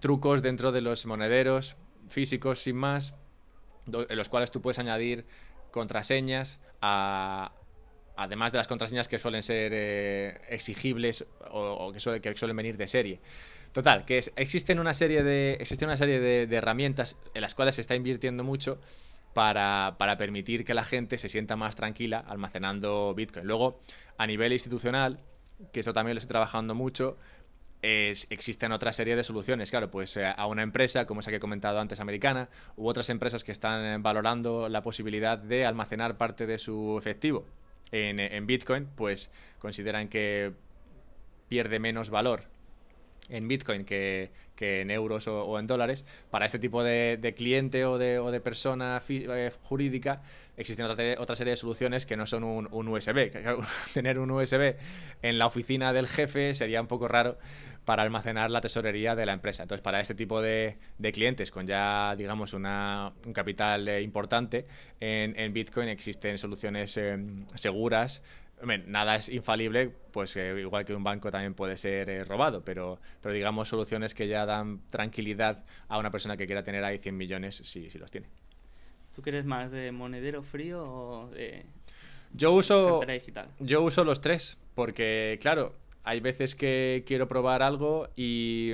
trucos dentro de los monederos físicos sin más, en los cuales tú puedes añadir contraseñas además de las contraseñas que suelen ser eh, exigibles o, que, suelen venir de serie. Total, que existen una serie de, existe una serie de, herramientas en las cuales se está invirtiendo mucho para, permitir que la gente se sienta más tranquila almacenando Bitcoin. Luego, a nivel institucional, que eso también lo estoy trabajando mucho, es, existen otra serie de soluciones. Claro, pues eh, a una empresa, como esa que he comentado antes, americana, u otras empresas que están eh, valorando la posibilidad de almacenar parte de su efectivo en, en Bitcoin, pues consideran que pierde menos valor en Bitcoin que, en euros o, en dólares. Para este tipo de, cliente o de, o de persona eh, jurídica existen otra, serie de soluciones que no son un, USB. tener un USB en la oficina del jefe sería un poco raro para almacenar la tesorería de la empresa. Entonces, para este tipo de, clientes con ya, digamos, una, un capital eh, importante, en, Bitcoin existen soluciones em, seguras nada es infalible, pues eh, igual que un banco también puede ser eh, robado, pero, pero digamos soluciones que ya dan tranquilidad a una persona que quiera tener ahí 100 millones si los tiene. ¿Tú quieres más de monedero frío o de yo uso, digital? Yo uso los tres, porque claro, hay veces que quiero probar algo y,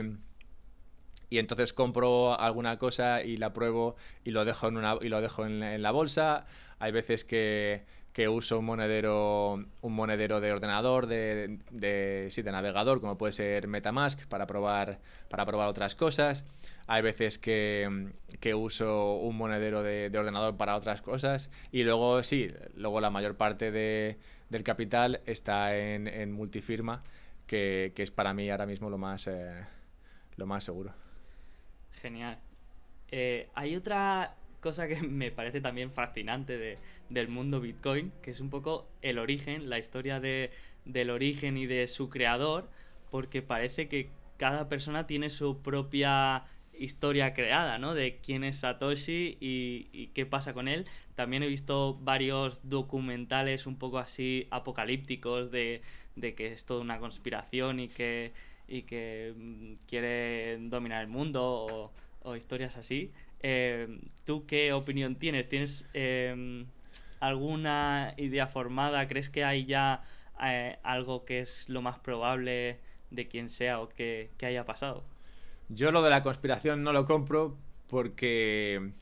y entonces compro alguna cosa y la pruebo y lo dejo en, una, y lo dejo en la bolsa. Hay veces que que uso un monedero, un monedero de ordenador, de, de, sí, navegador, como puede ser Metamask, para probar, para probar otras cosas. Hay veces que, que uso un monedero de, de, ordenador para otras cosas. Y luego, sí, luego la mayor parte de, del capital está en, en multifirma, que, que, es para mí ahora mismo lo más, eh, lo más seguro. Genial. Eh, hay otra cosa que me parece también fascinante de, del mundo Bitcoin, que es un poco el origen, la historia de, del origen y de su creador, porque parece que cada persona tiene su propia historia creada, ¿no? De quién es Satoshi y, qué pasa con él. También he visto varios documentales un poco así apocalípticos de, de que es toda una conspiración y que, y mm, quiere dominar el mundo o historias así. Eh, ¿Tú qué opinión tienes? ¿Tienes eh, alguna idea formada? ¿Crees que hay ya eh, algo que es lo más probable de quien sea o que, que haya pasado? Yo lo de la conspiración no lo compro porque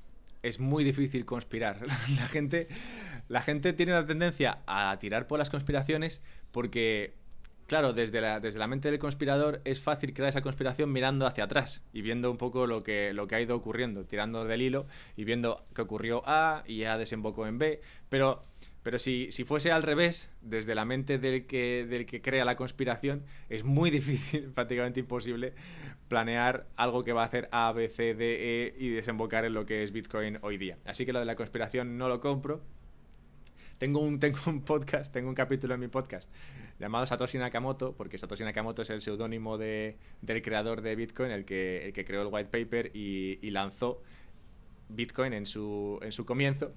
es muy difícil conspirar. La gente, la gente tiene una tendencia a tirar por las conspiraciones porque claro, desde la, desde la mente del conspirador es fácil crear esa conspiración mirando hacia atrás y viendo un poco lo que, lo que ha ido ocurriendo, tirando del hilo y viendo que ocurrió A y ya desembocó en B. Pero, pero si, si fuese al revés, desde la mente del que, del que crea la conspiración, es muy difícil, prácticamente imposible, planear algo que va a hacer A, B, C, D, E y desembocar en lo que es Bitcoin hoy día. Así que lo de la conspiración no lo compro. Tengo un, tengo un podcast, tengo un capítulo en mi podcast llamado Satoshi Nakamoto, porque Satoshi Nakamoto es el seudónimo de, del creador de Bitcoin, el que, el que creó el white paper y, lanzó Bitcoin en su, en su comienzo.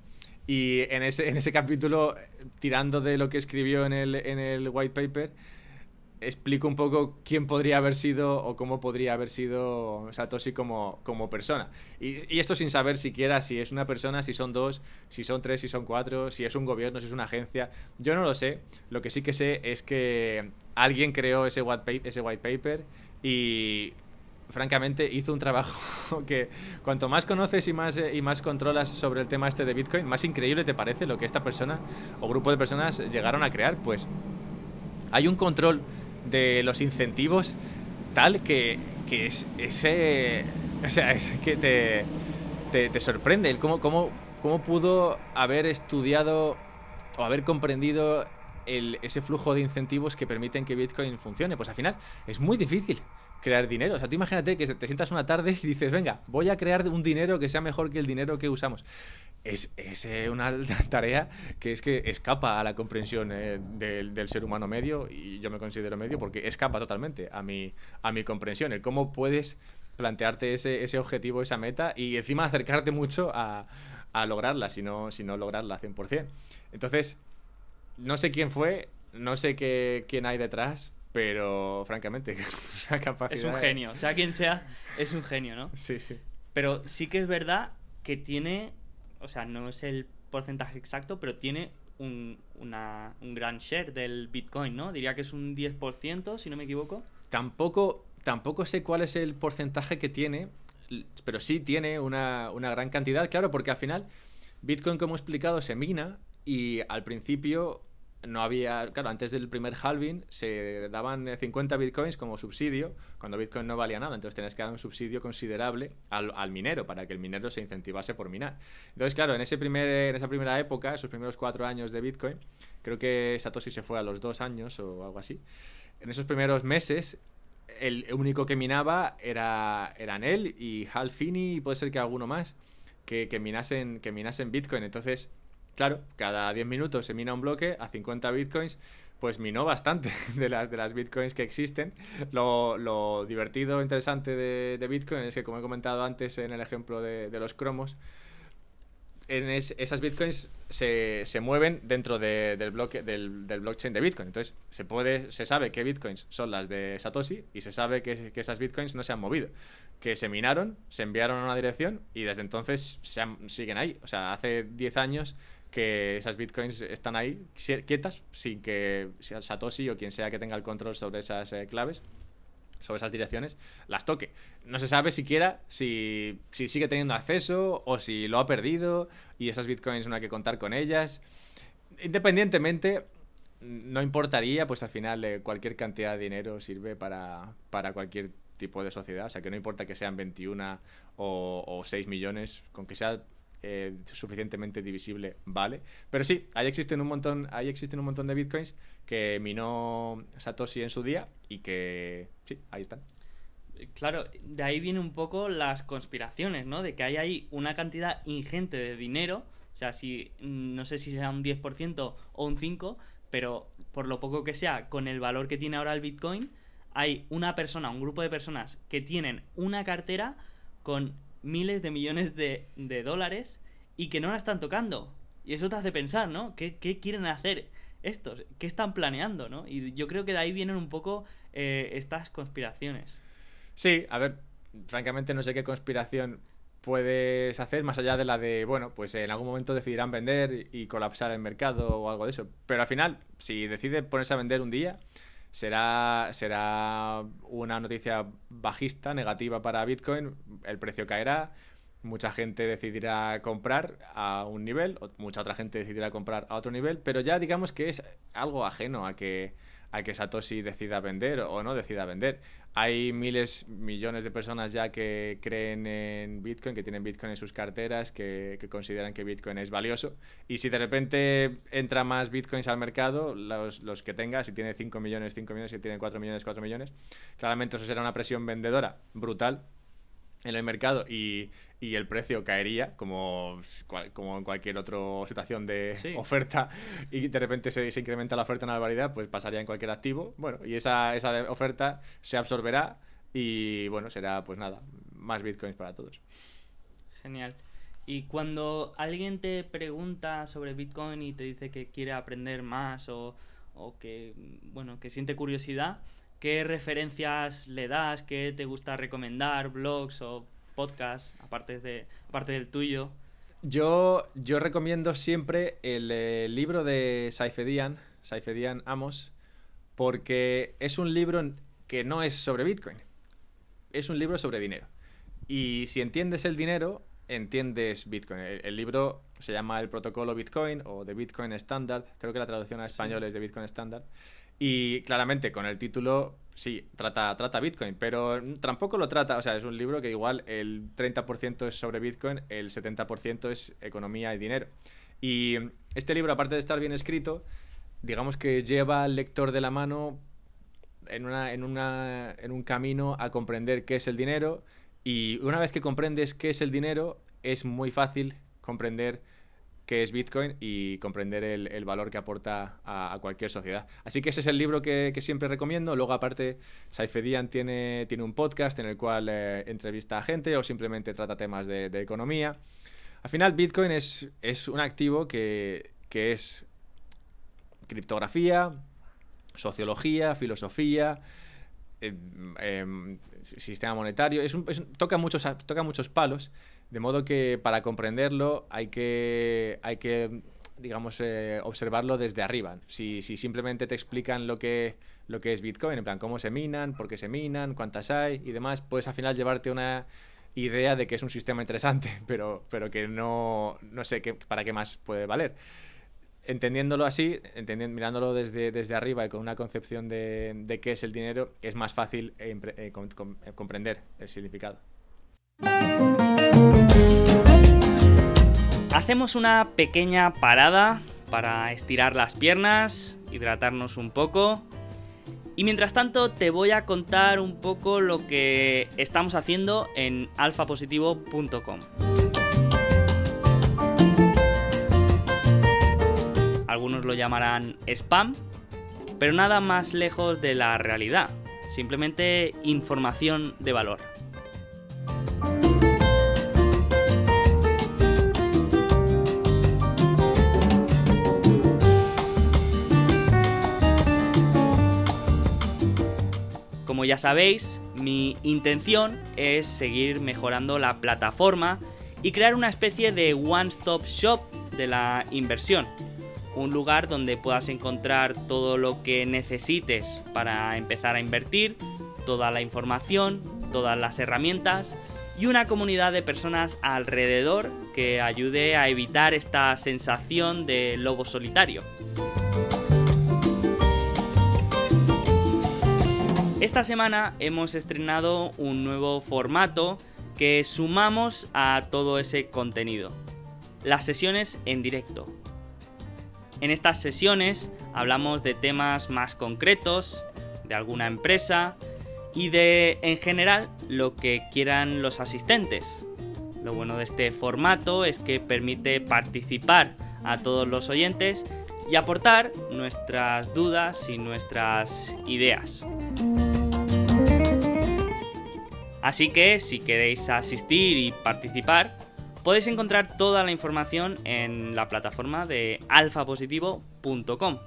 Y en ese, en ese capítulo, tirando de lo que escribió en el, en el white paper, explico un poco quién podría haber sido o cómo podría haber sido Satoshi como, como persona. Y, esto sin saber siquiera si es una persona, si son dos, si son tres, si son cuatro, si es un gobierno, si es una agencia. Yo no lo sé. Lo que sí que sé es que alguien creó ese white paper, ese white paper y francamente hizo un trabajo que cuanto más conoces y más, y más controlas sobre el tema este de Bitcoin, más increíble te parece lo que esta persona o grupo de personas llegaron a crear. Pues hay un control de los incentivos tal que, que es ese... O sea, es que te, te, te sorprende el cómo, cómo, cómo pudo haber estudiado o haber comprendido el, ese flujo de incentivos que permiten que Bitcoin funcione. Pues al final es muy difícil crear dinero. O sea, tú imagínate que te sientas una tarde y dices, venga, voy a crear un dinero que sea mejor que el dinero que usamos. Es, es eh, una tarea que es que escapa a la comprensión eh, del, del, ser humano medio, y yo me considero medio porque escapa totalmente a mi, a mi comprensión. El cómo puedes plantearte ese, ese objetivo, esa meta, y encima acercarte mucho a, a lograrla, si no, si no lograrla 100%. Entonces, no sé quién fue, no sé qué, quién hay detrás, pero francamente, la capacidad. Es un genio, sea quien sea, es un genio, ¿no? Sí, sí. Pero sí que es verdad que tiene, o sea, no es el porcentaje exacto, pero tiene un, una, un gran share del Bitcoin, ¿no? Diría que es un 10%, si no me equivoco. Tampoco, tampoco sé cuál es el porcentaje que tiene, pero sí tiene una, una gran cantidad, claro, porque al final Bitcoin, como he explicado, se mina y al principio no había, claro, antes del primer halving se daban 50 bitcoins como subsidio, cuando bitcoin no valía nada, entonces tenías que dar un subsidio considerable al, al, minero para que el minero se incentivase por minar. Entonces, claro, en, ese primer, en esa primera época, esos primeros cuatro años de bitcoin, creo que Satoshi se fue a los dos años o algo así, en esos primeros meses el único que minaba era, eran él y Hal Finney y puede ser que alguno más que, que, minasen, que minasen bitcoin, entonces Claro, cada 10 minutos se mina un bloque a 50 bitcoins, pues minó bastante de las, de las bitcoins que existen. Lo, lo divertido, interesante de, Bitcoin es que, como he comentado antes en el ejemplo de, los cromos, en es, esas bitcoins se, se mueven dentro de, del, bloque, del, blockchain de Bitcoin. Entonces, se, puede, se sabe qué bitcoins son las de Satoshi y se sabe que, esas bitcoins no se han movido. Que se minaron, se enviaron a una dirección y desde entonces se siguen ahí. O sea, hace 10 años que esas bitcoins están ahí quietas sin que Satoshi o quien sea que tenga el control sobre esas eh, claves, sobre esas direcciones, las toque. No se sabe siquiera si, si, sigue teniendo acceso o si lo ha perdido y esas bitcoins no hay que contar con ellas. independientemente, no importaría, pues al final eh, cualquier cantidad de dinero sirve para, para cualquier tipo de sociedad. O sea, que no importa que sean 21 o, o 6 millones, con que sea eh, suficientemente divisible, vale. Pero sí, ahí existen un montón, ahí existen un montón de bitcoins que minó Satoshi en su día y que sí, ahí están. Claro, de ahí viene un poco las conspiraciones, ¿no? De que hay ahí una cantidad ingente de dinero, o sea, si no sé si sea un 10% o un 5%, pero por lo poco que sea, con el valor que tiene ahora el Bitcoin, hay una persona, un grupo de personas que tienen una cartera con miles de millones de, de dólares y que no la están tocando. Y eso te hace pensar, ¿no? ¿Qué, qué quieren hacer estos? ¿Qué están planeando, no? Y yo creo que de ahí vienen un poco eh, estas conspiraciones. Sí, a ver, francamente no sé qué conspiración puedes hacer más allá de la de, bueno, pues en algún momento decidirán vender y colapsar el mercado o algo de eso. Pero al final, si decide ponerse a vender un día, será, será una noticia bajista, negativa para Bitcoin, el precio caerá, mucha gente decidirá comprar a un nivel, mucha otra gente decidirá comprar a otro nivel, pero ya digamos que es algo ajeno a que a que Satoshi decida vender o no decida vender. Hay miles, millones de personas ya que creen en Bitcoin, que tienen Bitcoin en sus carteras, que, consideran que Bitcoin es valioso. Y si de repente entra más Bitcoins al mercado, los, los que tenga, si tiene 5 millones, 5 millones, si tiene 4 millones, 4 millones, claramente eso será una presión vendedora brutal en el mercado y, y el precio caería como, como en cualquier otra situación de oferta y de repente se, se, incrementa la oferta en la variedad, pues pasaría en cualquier activo. Bueno, y esa, esa oferta se absorberá y bueno, será pues nada, más bitcoins para todos. Genial. Y cuando alguien te pregunta sobre Bitcoin y te dice que quiere aprender más o, o que, bueno, que siente curiosidad, ¿qué referencias le das? ¿Qué te gusta recomendar? ¿Blogs o podcast, aparte, de, aparte del tuyo? Yo, yo recomiendo siempre el, eh, libro de Saifedian, Saifedian Amos, porque es un libro que no es sobre Bitcoin, es un libro sobre dinero. Y si entiendes el dinero, entiendes Bitcoin. El, libro se llama El Protocolo Bitcoin o The Bitcoin Standard, creo que la traducción a español es de Bitcoin Standard. Y claramente con el título sí, trata, trata Bitcoin, pero tampoco lo trata, o sea, es un libro que igual el 30% es sobre Bitcoin, el 70% es economía y dinero. Y este libro, aparte de estar bien escrito, digamos que lleva al lector de la mano en, una, en, una, en un camino a comprender qué es el dinero y una vez que comprendes qué es el dinero, es muy fácil comprender qué es Bitcoin y comprender el, valor que aporta a, cualquier sociedad. Así que ese es el libro que, siempre recomiendo. Luego, aparte, Saifedian tiene, tiene un podcast en el cual eh, entrevista a gente o simplemente trata temas de, economía. Al final, Bitcoin es, es un activo que, es criptografía, sociología, filosofía, em, em, sistema monetario. Es toca, muchos, toca muchos palos de modo que para comprenderlo hay que, hay que digamos, eh, observarlo desde arriba. Si, si, simplemente te explican lo que, lo que es Bitcoin, en plan, cómo se minan, por qué se minan, cuántas hay y demás, puedes al final llevarte una idea de que es un sistema interesante, pero, pero que no, no sé qué, para qué más puede valer. Entendiéndolo así, entendiendo, mirándolo desde, desde arriba y con una concepción de, de qué es el dinero, es más fácil eh, eh, comprender el significado. Hacemos una pequeña parada para estirar las piernas, hidratarnos un poco. Y mientras tanto te voy a contar un poco lo que estamos haciendo en alfapositivo.com. Algunos lo llamarán spam, pero nada más lejos de la realidad. Simplemente información de valor. Como ya sabéis, mi intención es seguir mejorando la plataforma y crear una especie de one-stop shop de la inversión. Un lugar donde puedas encontrar todo lo que necesites para empezar a invertir, toda la información, todas las herramientas y una comunidad de personas alrededor que ayude a evitar esta sensación de lobo solitario. Esta semana hemos estrenado un nuevo formato que sumamos a todo ese contenido. Las sesiones en directo. En estas sesiones hablamos de temas más concretos, de alguna empresa y de, en general, lo que quieran los asistentes. Lo bueno de este formato es que permite participar a todos los oyentes y aportar nuestras dudas y nuestras ideas. Así que si queréis asistir y participar, podéis encontrar toda la información en la plataforma de alfapositivo.com.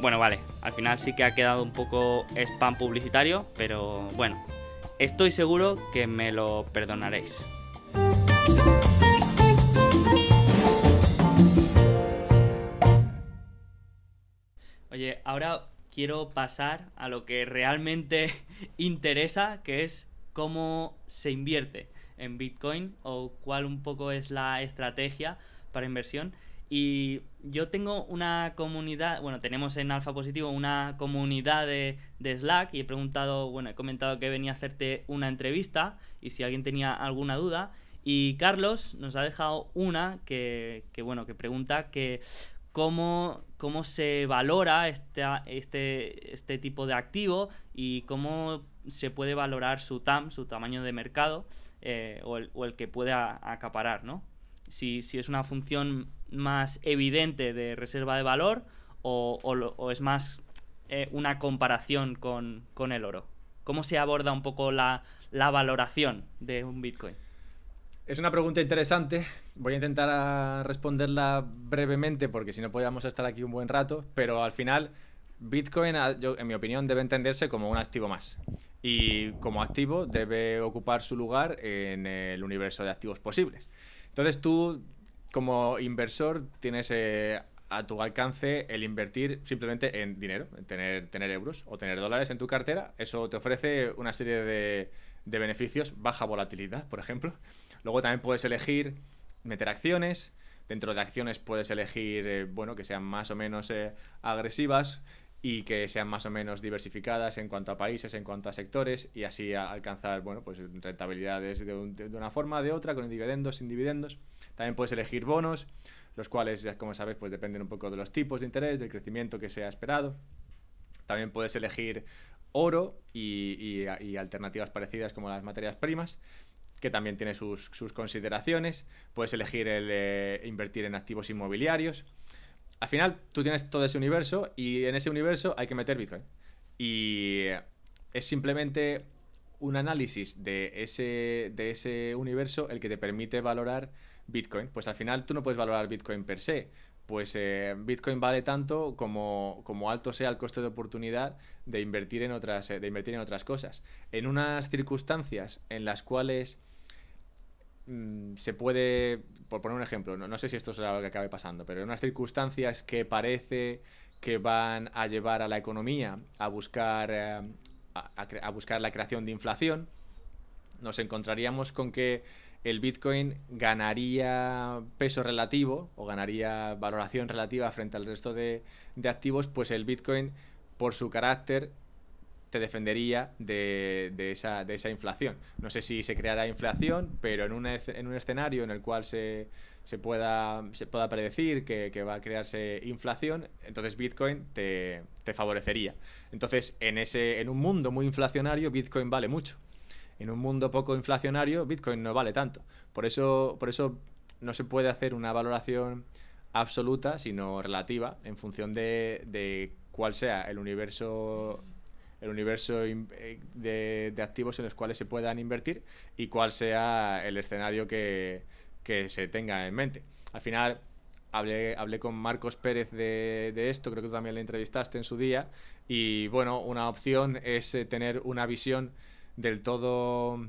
Bueno, vale, al final sí que ha quedado un poco spam publicitario, pero bueno, estoy seguro que me lo perdonaréis. Oye, ahora quiero pasar a lo que realmente interesa, que es cómo se invierte en Bitcoin o cuál un poco es la estrategia para inversión. Y yo tengo una comunidad, bueno, tenemos en Alfa Positivo una comunidad de, Slack y he preguntado, bueno, he comentado que venía a hacerte una entrevista y si alguien tenía alguna duda. Y Carlos nos ha dejado una que, bueno, que pregunta que cómo, cómo se valora este, este, este tipo de activo y cómo se puede valorar su TAM, su tamaño de mercado, eh, o, el, que puede acaparar, ¿no? Si, si, es una función más evidente de reserva de valor o, o es más eh, una comparación con, con, el oro. ¿Cómo se aborda un poco la, la valoración de un Bitcoin? Es una pregunta interesante. Voy a intentar responderla brevemente porque si no podíamos estar aquí un buen rato, pero al final Bitcoin, en mi opinión, debe entenderse como un activo más. Y como activo debe ocupar su lugar en el universo de activos posibles. Entonces tú, como inversor, tienes eh, a tu alcance el invertir simplemente en dinero, en tener, euros o tener dólares en tu cartera. Eso te ofrece una serie de beneficios, baja volatilidad, por ejemplo Luego también puedes elegir meter acciones. Dentro de acciones puedes elegir, eh, bueno, que sean más o menos eh, agresivas y que sean más o menos diversificadas en cuanto a países, en cuanto a sectores y así alcanzar, bueno, pues rentabilidades de, una forma, de otra, con dividendos, sin dividendos. También puedes elegir bonos, los cuales, como sabes, pues dependen un poco de los tipos de interés, del crecimiento que sea esperado. También puedes elegir oro y alternativas parecidas como las materias primas que también tiene sus, consideraciones. Puedes elegir el eh, invertir en activos inmobiliarios. Al final, tú tienes todo ese universo y en ese universo hay que meter Bitcoin. Y es simplemente un análisis de ese, de ese universo el que te permite valorar Bitcoin. Pues al final tú no puedes valorar Bitcoin per se. Pues eh, Bitcoin vale tanto como, como, alto sea el coste de oportunidad de invertir en otras, eh, de invertir en otras cosas. En unas circunstancias en las cuales Mm, se puede, por poner un ejemplo, no, sé si esto será lo que acabe pasando, pero en unas circunstancias que parece que van a llevar a la economía a buscar, eh, a, buscar la creación de inflación, nos encontraríamos con que el Bitcoin ganaría peso relativo o ganaría valoración relativa frente al resto de, de activos, pues el Bitcoin, por su carácter, te defendería de, esa, inflación. No sé si se creará inflación, pero en un, en un escenario en el cual se, pueda, se pueda predecir que, va a crearse inflación, entonces Bitcoin te, favorecería. Entonces, en, ese, en un mundo muy inflacionario, Bitcoin vale mucho. En un mundo poco inflacionario, Bitcoin no vale tanto. Por eso, por eso no se puede hacer una valoración absoluta, sino relativa, en función de cuál sea el universo el universo eh, de, activos en los cuales se puedan invertir y cuál sea el escenario que, se tenga en mente. Al final, hablé, hablé con Marcos Pérez de, esto, creo que tú también le entrevistaste en su día, y bueno, una opción es eh, tener una visión del todo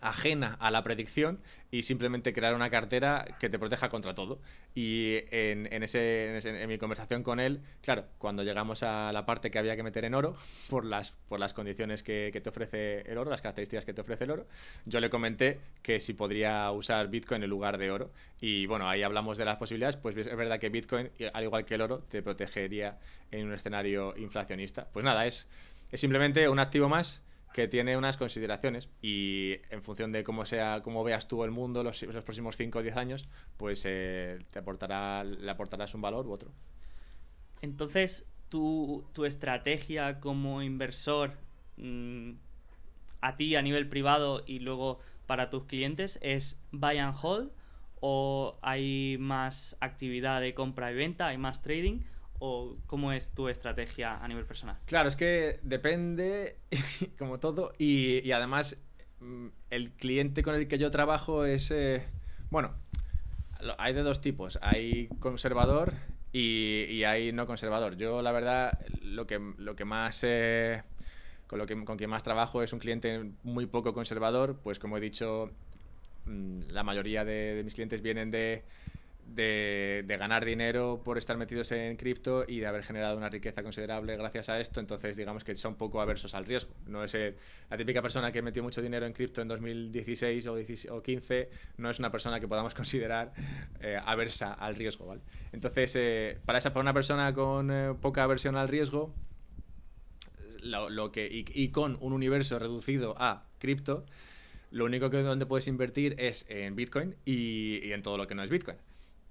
ajena a la predicción y simplemente crear una cartera que te proteja contra todo. Y en, ese, en, mi conversación con él, claro, cuando llegamos a la parte que había que meter en oro, por las, por las condiciones que, te ofrece el oro, las características que te ofrece el oro, yo le comenté que si podría usar Bitcoin en lugar de oro. Y bueno, ahí hablamos de las posibilidades, pues es verdad que Bitcoin, al igual que el oro, te protegería en un escenario inflacionista. Pues nada, es, es simplemente un activo más que tiene unas consideraciones y en función de cómo sea cómo veas tú el mundo los, los próximos 5 o 10 años, pues eh, te aportará, le aportarás un valor u otro. Entonces, tu, tu estrategia como inversor mm, a ti a nivel privado y luego para tus clientes es buy and hold o hay más actividad de compra y venta, hay más trading o cómo es tu estrategia a nivel personal? Claro, es que depende, como todo, y, además mm, el cliente con el que yo trabajo es, eh, bueno, hay de dos tipos, hay conservador y, hay no conservador. Yo la verdad lo que, lo que más... Eh, con, lo que, con quien más trabajo es un cliente muy poco conservador, pues como he dicho, mm, la mayoría de mis clientes vienen de, de, ganar dinero por estar metidos en cripto y de haber generado una riqueza considerable gracias a esto, entonces digamos que son poco aversos al riesgo. No es la típica persona que metió mucho dinero en cripto en 2016 o, 2015, no es una persona que podamos considerar eh, aversa al riesgo. ¿vale? Entonces, eh, para, esa, para una persona con eh, poca aversión al riesgo, lo, que, y, con un universo reducido a cripto, lo único que donde puedes invertir es en Bitcoin y en todo lo que no es Bitcoin.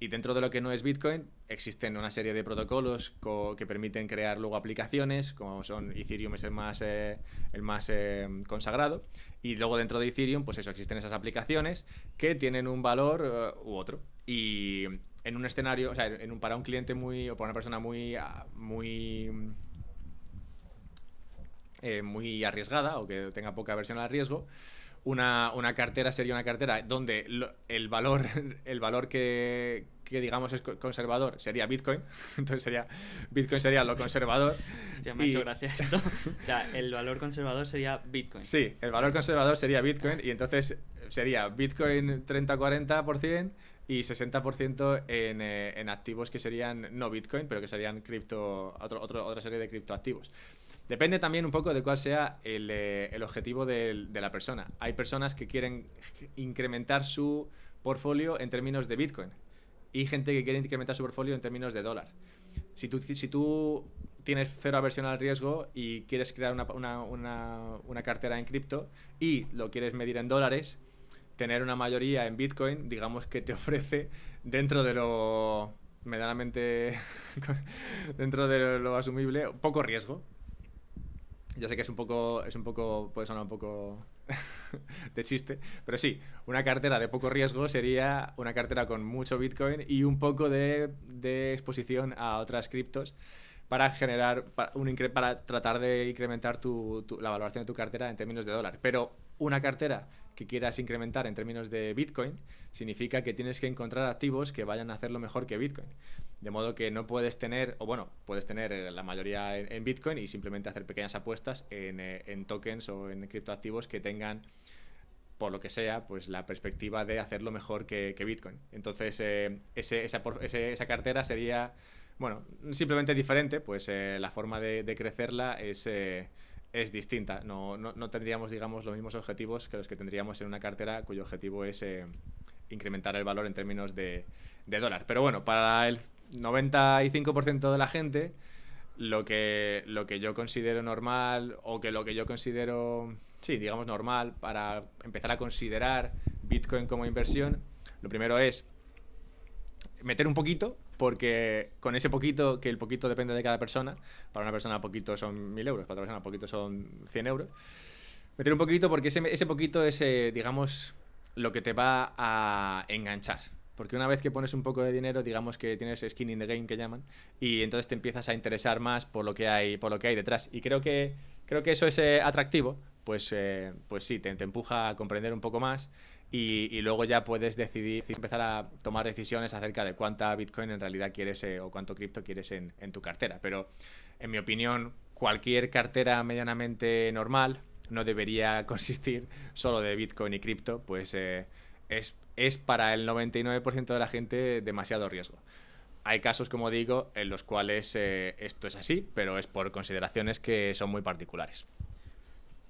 Y dentro de lo que no es Bitcoin, existen una serie de protocolos que permiten crear luego aplicaciones, como son Ethereum es el más, eh, el más eh, consagrado. Y luego dentro de Ethereum, pues eso, existen esas aplicaciones que tienen un valor eh, u otro. Y en un escenario, o sea, en un, para un cliente muy, o para una persona muy, ah, muy, muy arriesgada o que tenga poca aversión al riesgo, una, una cartera sería una cartera donde el valor, el valor que, que digamos es conservador sería Bitcoin. Entonces sería Bitcoin sería lo conservador. Hostia, me ha hecho gracia esto. O sea, el valor conservador sería Bitcoin. Sí, el valor conservador sería Bitcoin y entonces sería Bitcoin 30-40% y 60% en, eh, en activos que serían no Bitcoin, pero que serían cripto, otro, otra serie de criptoactivos. Depende también un poco de cuál sea el, eh, objetivo de, la persona. Hay personas que quieren incrementar su portfolio en términos de Bitcoin y gente que quiere incrementar su portfolio en términos de dólar. Si tú, si tú tienes cero aversión al riesgo y quieres crear una, cartera en cripto y lo quieres medir en dólares, tener una mayoría en Bitcoin, digamos que te ofrece dentro de lo medianamente dentro de lo asumible, poco riesgo. Ya sé que es un poco, es un poco, puede sonar un poco de chiste, pero sí, una cartera de poco riesgo sería una cartera con mucho Bitcoin y un poco de, exposición a otras criptos para generar, para, un, para tratar de incrementar la valoración de tu cartera en términos de dólar. Pero una cartera que quieras incrementar en términos de Bitcoin, significa que tienes que encontrar activos que vayan a hacerlo mejor que Bitcoin. De modo que no puedes tener, o bueno, puedes tener eh, la mayoría en, Bitcoin y simplemente hacer pequeñas apuestas eh, en, tokens o en criptoactivos que tengan por lo que sea, pues la perspectiva de hacerlo mejor que, Bitcoin. Entonces, eh, esa, cartera sería, bueno, simplemente diferente, pues la forma de, crecerla es es distinta. No, no, tendríamos, digamos, los mismos objetivos que los que tendríamos en una cartera cuyo objetivo es eh, incrementar el valor en términos de, de dólar. Pero bueno, para el 95% de la gente, lo que, lo que yo considero normal o que lo que yo considero, sí, digamos normal para empezar a considerar Bitcoin como inversión, lo primero es meter un poquito, porque con ese poquito, que el poquito depende de cada persona, para una persona poquito son 1000 euros, para otra persona poquito son 100 euros, meter un poquito porque ese, ese poquito es, eh, digamos, lo que te va a enganchar. Porque una vez que pones un poco de dinero, digamos que tienes skin in the game que llaman, y entonces te empiezas a interesar más por lo que hay, por lo que hay detrás. Y creo que, creo que eso es eh, atractivo, pues, eh, pues sí, te, te, empuja a comprender un poco más y, luego ya puedes decidir, empezar a tomar decisiones acerca de cuánta Bitcoin en realidad quieres eh, o cuánto cripto quieres en, tu cartera. Pero en mi opinión, cualquier cartera medianamente normal, no debería consistir solo de Bitcoin y cripto, pues eh, es, es para el 99% de la gente demasiado riesgo. Hay casos, como digo, en los cuales eh, esto es así, pero es por consideraciones que son muy particulares.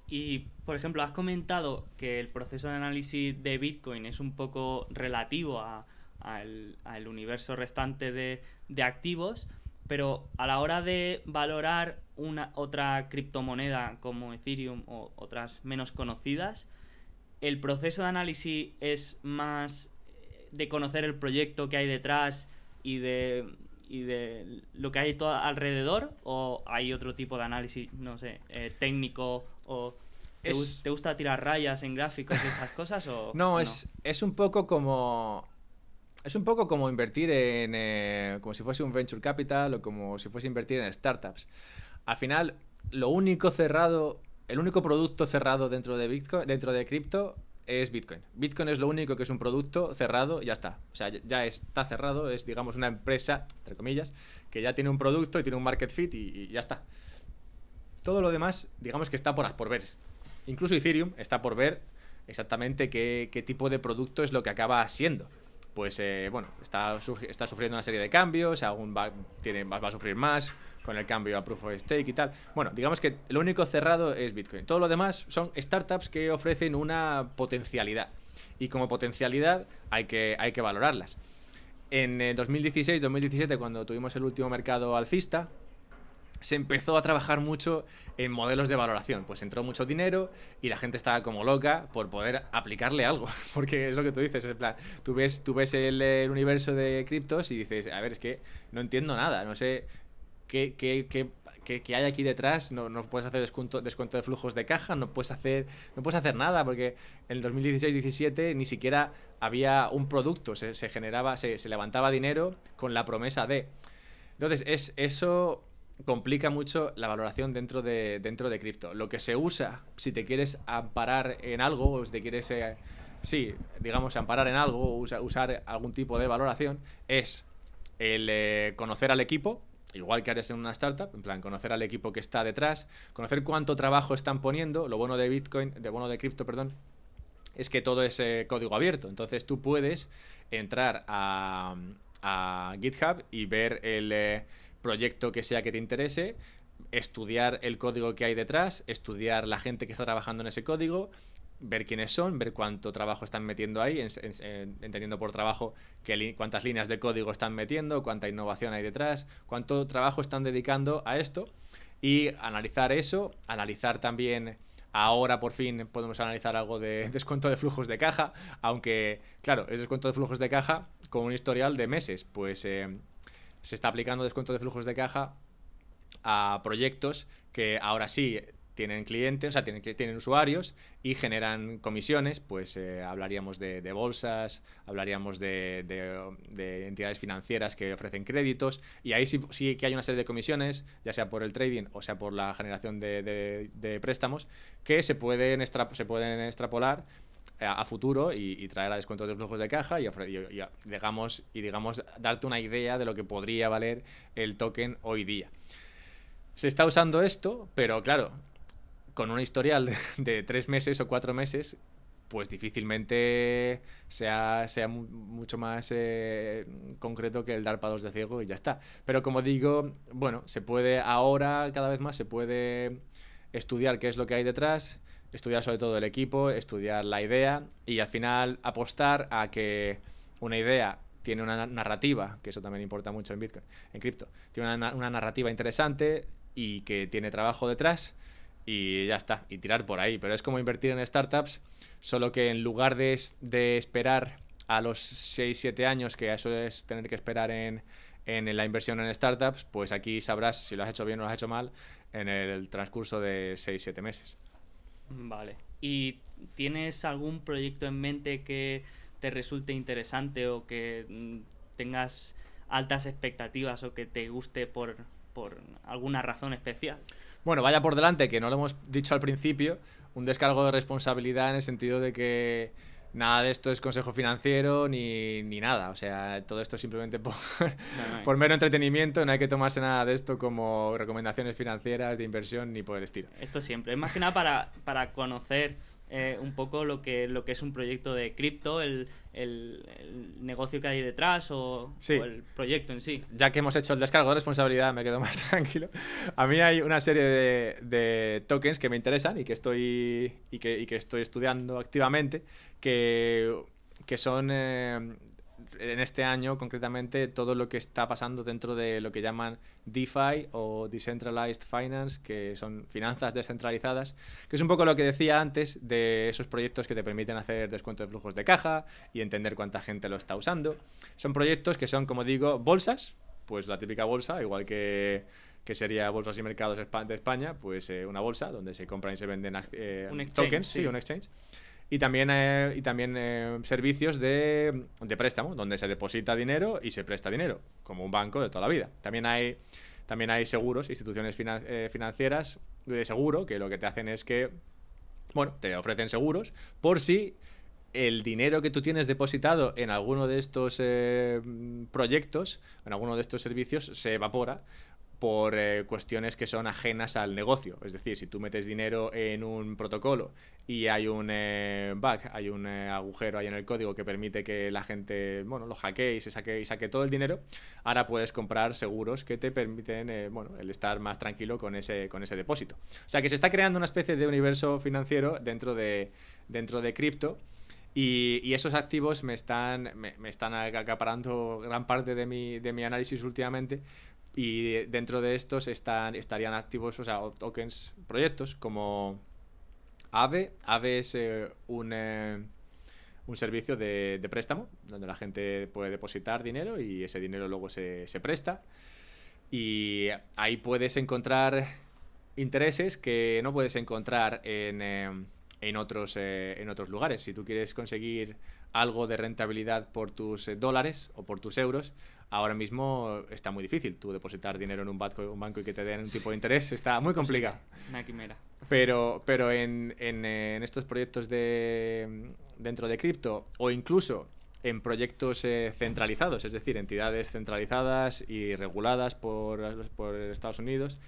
Y, por ejemplo, has comentado que el proceso de análisis de Bitcoin es un poco relativo al, universo restante de, de, activos, pero a la hora de valorar una otra criptomoneda como Ethereum o otras menos conocidas, el proceso de análisis es más de conocer el proyecto que hay detrás y de, y de lo que hay todo alrededor o hay otro tipo de análisis, no sé, eh, técnico o... ¿te, ¿Te, gusta tirar rayas en gráficos y esas cosas? O, no, Es, es un poco como... Es un poco como invertir en... Eh, como si fuese un venture capital o como si fuese invertir en startups. Al final, lo único cerrado... El único producto cerrado dentro de Bitcoin, dentro de cripto, es Bitcoin. Bitcoin es lo único que es un producto cerrado, ya está. O sea, ya está cerrado, es digamos una empresa, entre comillas, que ya tiene un producto y tiene un market fit y, ya está. Todo lo demás, digamos que está por, por ver. Incluso Ethereum está por ver exactamente qué, tipo de producto es lo que acaba siendo. Pues eh, bueno, está, está sufriendo una serie de cambios, aún va, tiene, va a sufrir más, con el cambio a Proof of Stake y tal. Bueno, digamos que lo único cerrado es Bitcoin. Todo lo demás son startups que ofrecen una potencialidad. Y como potencialidad hay que, hay que valorarlas. En 2016-2017, eh, cuando tuvimos el último mercado alcista, se empezó a trabajar mucho en modelos de valoración. Pues entró mucho dinero y la gente estaba como loca por poder aplicarle algo. Porque es lo que tú dices, en plan, tú ves, tú ves el, el universo de criptos y dices, a ver, es que no entiendo nada, no sé, qué, qué, hay aquí detrás, no, no puedes hacer descuento, descuento de flujos de caja, no puedes hacer, no puedes hacer nada, porque en el 2016-17 ni siquiera había un producto, se, generaba, se, levantaba dinero con la promesa de. Entonces, es, eso complica mucho la valoración dentro de, dentro de cripto. Lo que se usa, si te quieres amparar en algo, o si te quieres, eh, sí, digamos, amparar en algo, o usar algún tipo de valoración, es el eh, conocer al equipo, igual que harías en una startup, en plan, conocer al equipo que está detrás, conocer cuánto trabajo están poniendo, lo bueno de Bitcoin, de bueno de cripto, perdón, es que todo es eh, código abierto. Entonces tú puedes entrar a, GitHub y ver el eh, proyecto que sea que te interese, estudiar el código que hay detrás, estudiar la gente que está trabajando en ese código, ver quiénes son, ver cuánto trabajo están metiendo ahí, entendiendo por trabajo cuántas líneas de código están metiendo, cuánta innovación hay detrás, cuánto trabajo están dedicando a esto y analizar eso, analizar también ahora por fin podemos analizar algo de descuento de flujos de caja, aunque claro, es descuento de flujos de caja con un historial de meses, pues eh, se está aplicando descuento de flujos de caja a proyectos que ahora sí tienen clientes, o sea, tienen, tienen usuarios y generan comisiones, pues eh, hablaríamos de, bolsas, hablaríamos de, entidades financieras que ofrecen créditos y ahí sí, sí, que hay una serie de comisiones, ya sea por el trading o sea por la generación de, préstamos, que se pueden, se pueden extrapolar a, futuro y, traer a descuentos de flujos de caja y, digamos, y digamos darte una idea de lo que podría valer el token hoy día. Se está usando esto, pero claro, con un historial de, tres meses o cuatro meses, pues difícilmente sea, sea mucho más eh, concreto que el dar palos de ciego y ya está. Pero como digo, bueno, se puede ahora cada vez más, se puede estudiar qué es lo que hay detrás, estudiar sobre todo el equipo, estudiar la idea y al final apostar a que una idea tiene una narrativa, que eso también importa mucho en Bitcoin, en cripto, tiene una, una narrativa interesante y que tiene trabajo detrás y ya está, y tirar por ahí. Pero es como invertir en startups, solo que en lugar de, esperar a los 6-7 años, que eso es tener que esperar en, en la inversión en startups, pues aquí sabrás si lo has hecho bien o lo has hecho mal en el transcurso de 6-7 meses. Vale. ¿Y tienes algún proyecto en mente que te resulte interesante o que mm, tengas altas expectativas o que te guste por, por alguna razón especial? Bueno, vaya por delante, que no lo hemos dicho al principio, un descargo de responsabilidad en el sentido de que nada de esto es consejo financiero ni, ni nada. O sea, todo esto es simplemente por, por mero entretenimiento. No hay que tomarse nada de esto como recomendaciones financieras de inversión ni por el estilo. Esto siempre. Es más que nada para, para conocer eh, un poco lo que, lo que es un proyecto de cripto, el, el, negocio que hay detrás o, el proyecto en sí. Ya que hemos hecho el descargo de responsabilidad, me quedo más tranquilo. A mí hay una serie de, de tokens que me interesan y que estoy, y que, y que estoy estudiando activamente, que, que son eh, en este año concretamente todo lo que está pasando dentro de lo que llaman DeFi o Decentralized Finance, que son finanzas descentralizadas, que es un poco lo que decía antes de esos proyectos que te permiten hacer descuento de flujos de caja y entender cuánta gente lo está usando. Son proyectos que son, como digo, bolsas, pues la típica bolsa, igual que que sería Bolsas y Mercados de España, pues eh, una bolsa donde se compran y se venden eh, tokens, sí. un exchange y también, eh, y también eh, servicios de, de, préstamo, donde se deposita dinero y se presta dinero, como un banco de toda la vida. También hay, también hay seguros, instituciones eh, financieras de seguro, que lo que te hacen es que, bueno, te ofrecen seguros por si el dinero que tú tienes depositado en alguno de estos proyectos, en alguno de estos servicios, se evapora por eh, cuestiones que son ajenas al negocio. Es decir, si tú metes dinero en un protocolo y hay un eh, bug, hay un eh, agujero ahí en el código que permite que la gente, bueno, lo hackee y se saque saque todo el dinero, ahora puedes comprar seguros que te permiten, bueno, el estar más tranquilo con ese con ese depósito. O sea, que se está creando una especie de universo financiero dentro de dentro de cripto. Y, esos activos me están, me, me, están acaparando gran parte de mi, de mi análisis últimamente y dentro de estos están, estarían activos, o sea, tokens, proyectos como AVE. AVE es eh, un, eh, un servicio de, préstamo donde la gente puede depositar dinero y ese dinero luego se, se presta. Y ahí puedes encontrar intereses que no puedes encontrar en, eh, en, otros, en otros lugares. Si tú quieres conseguir algo de rentabilidad por tus dólares o por tus euros, ahora mismo está muy difícil. Tú depositar dinero en un banco, un banco y que te den un tipo de interés está muy complicado. Una quimera. Pero, pero en, en, estos proyectos de, dentro de cripto o incluso en proyectos eh, centralizados, es decir, entidades centralizadas y reguladas por, por Estados Unidos,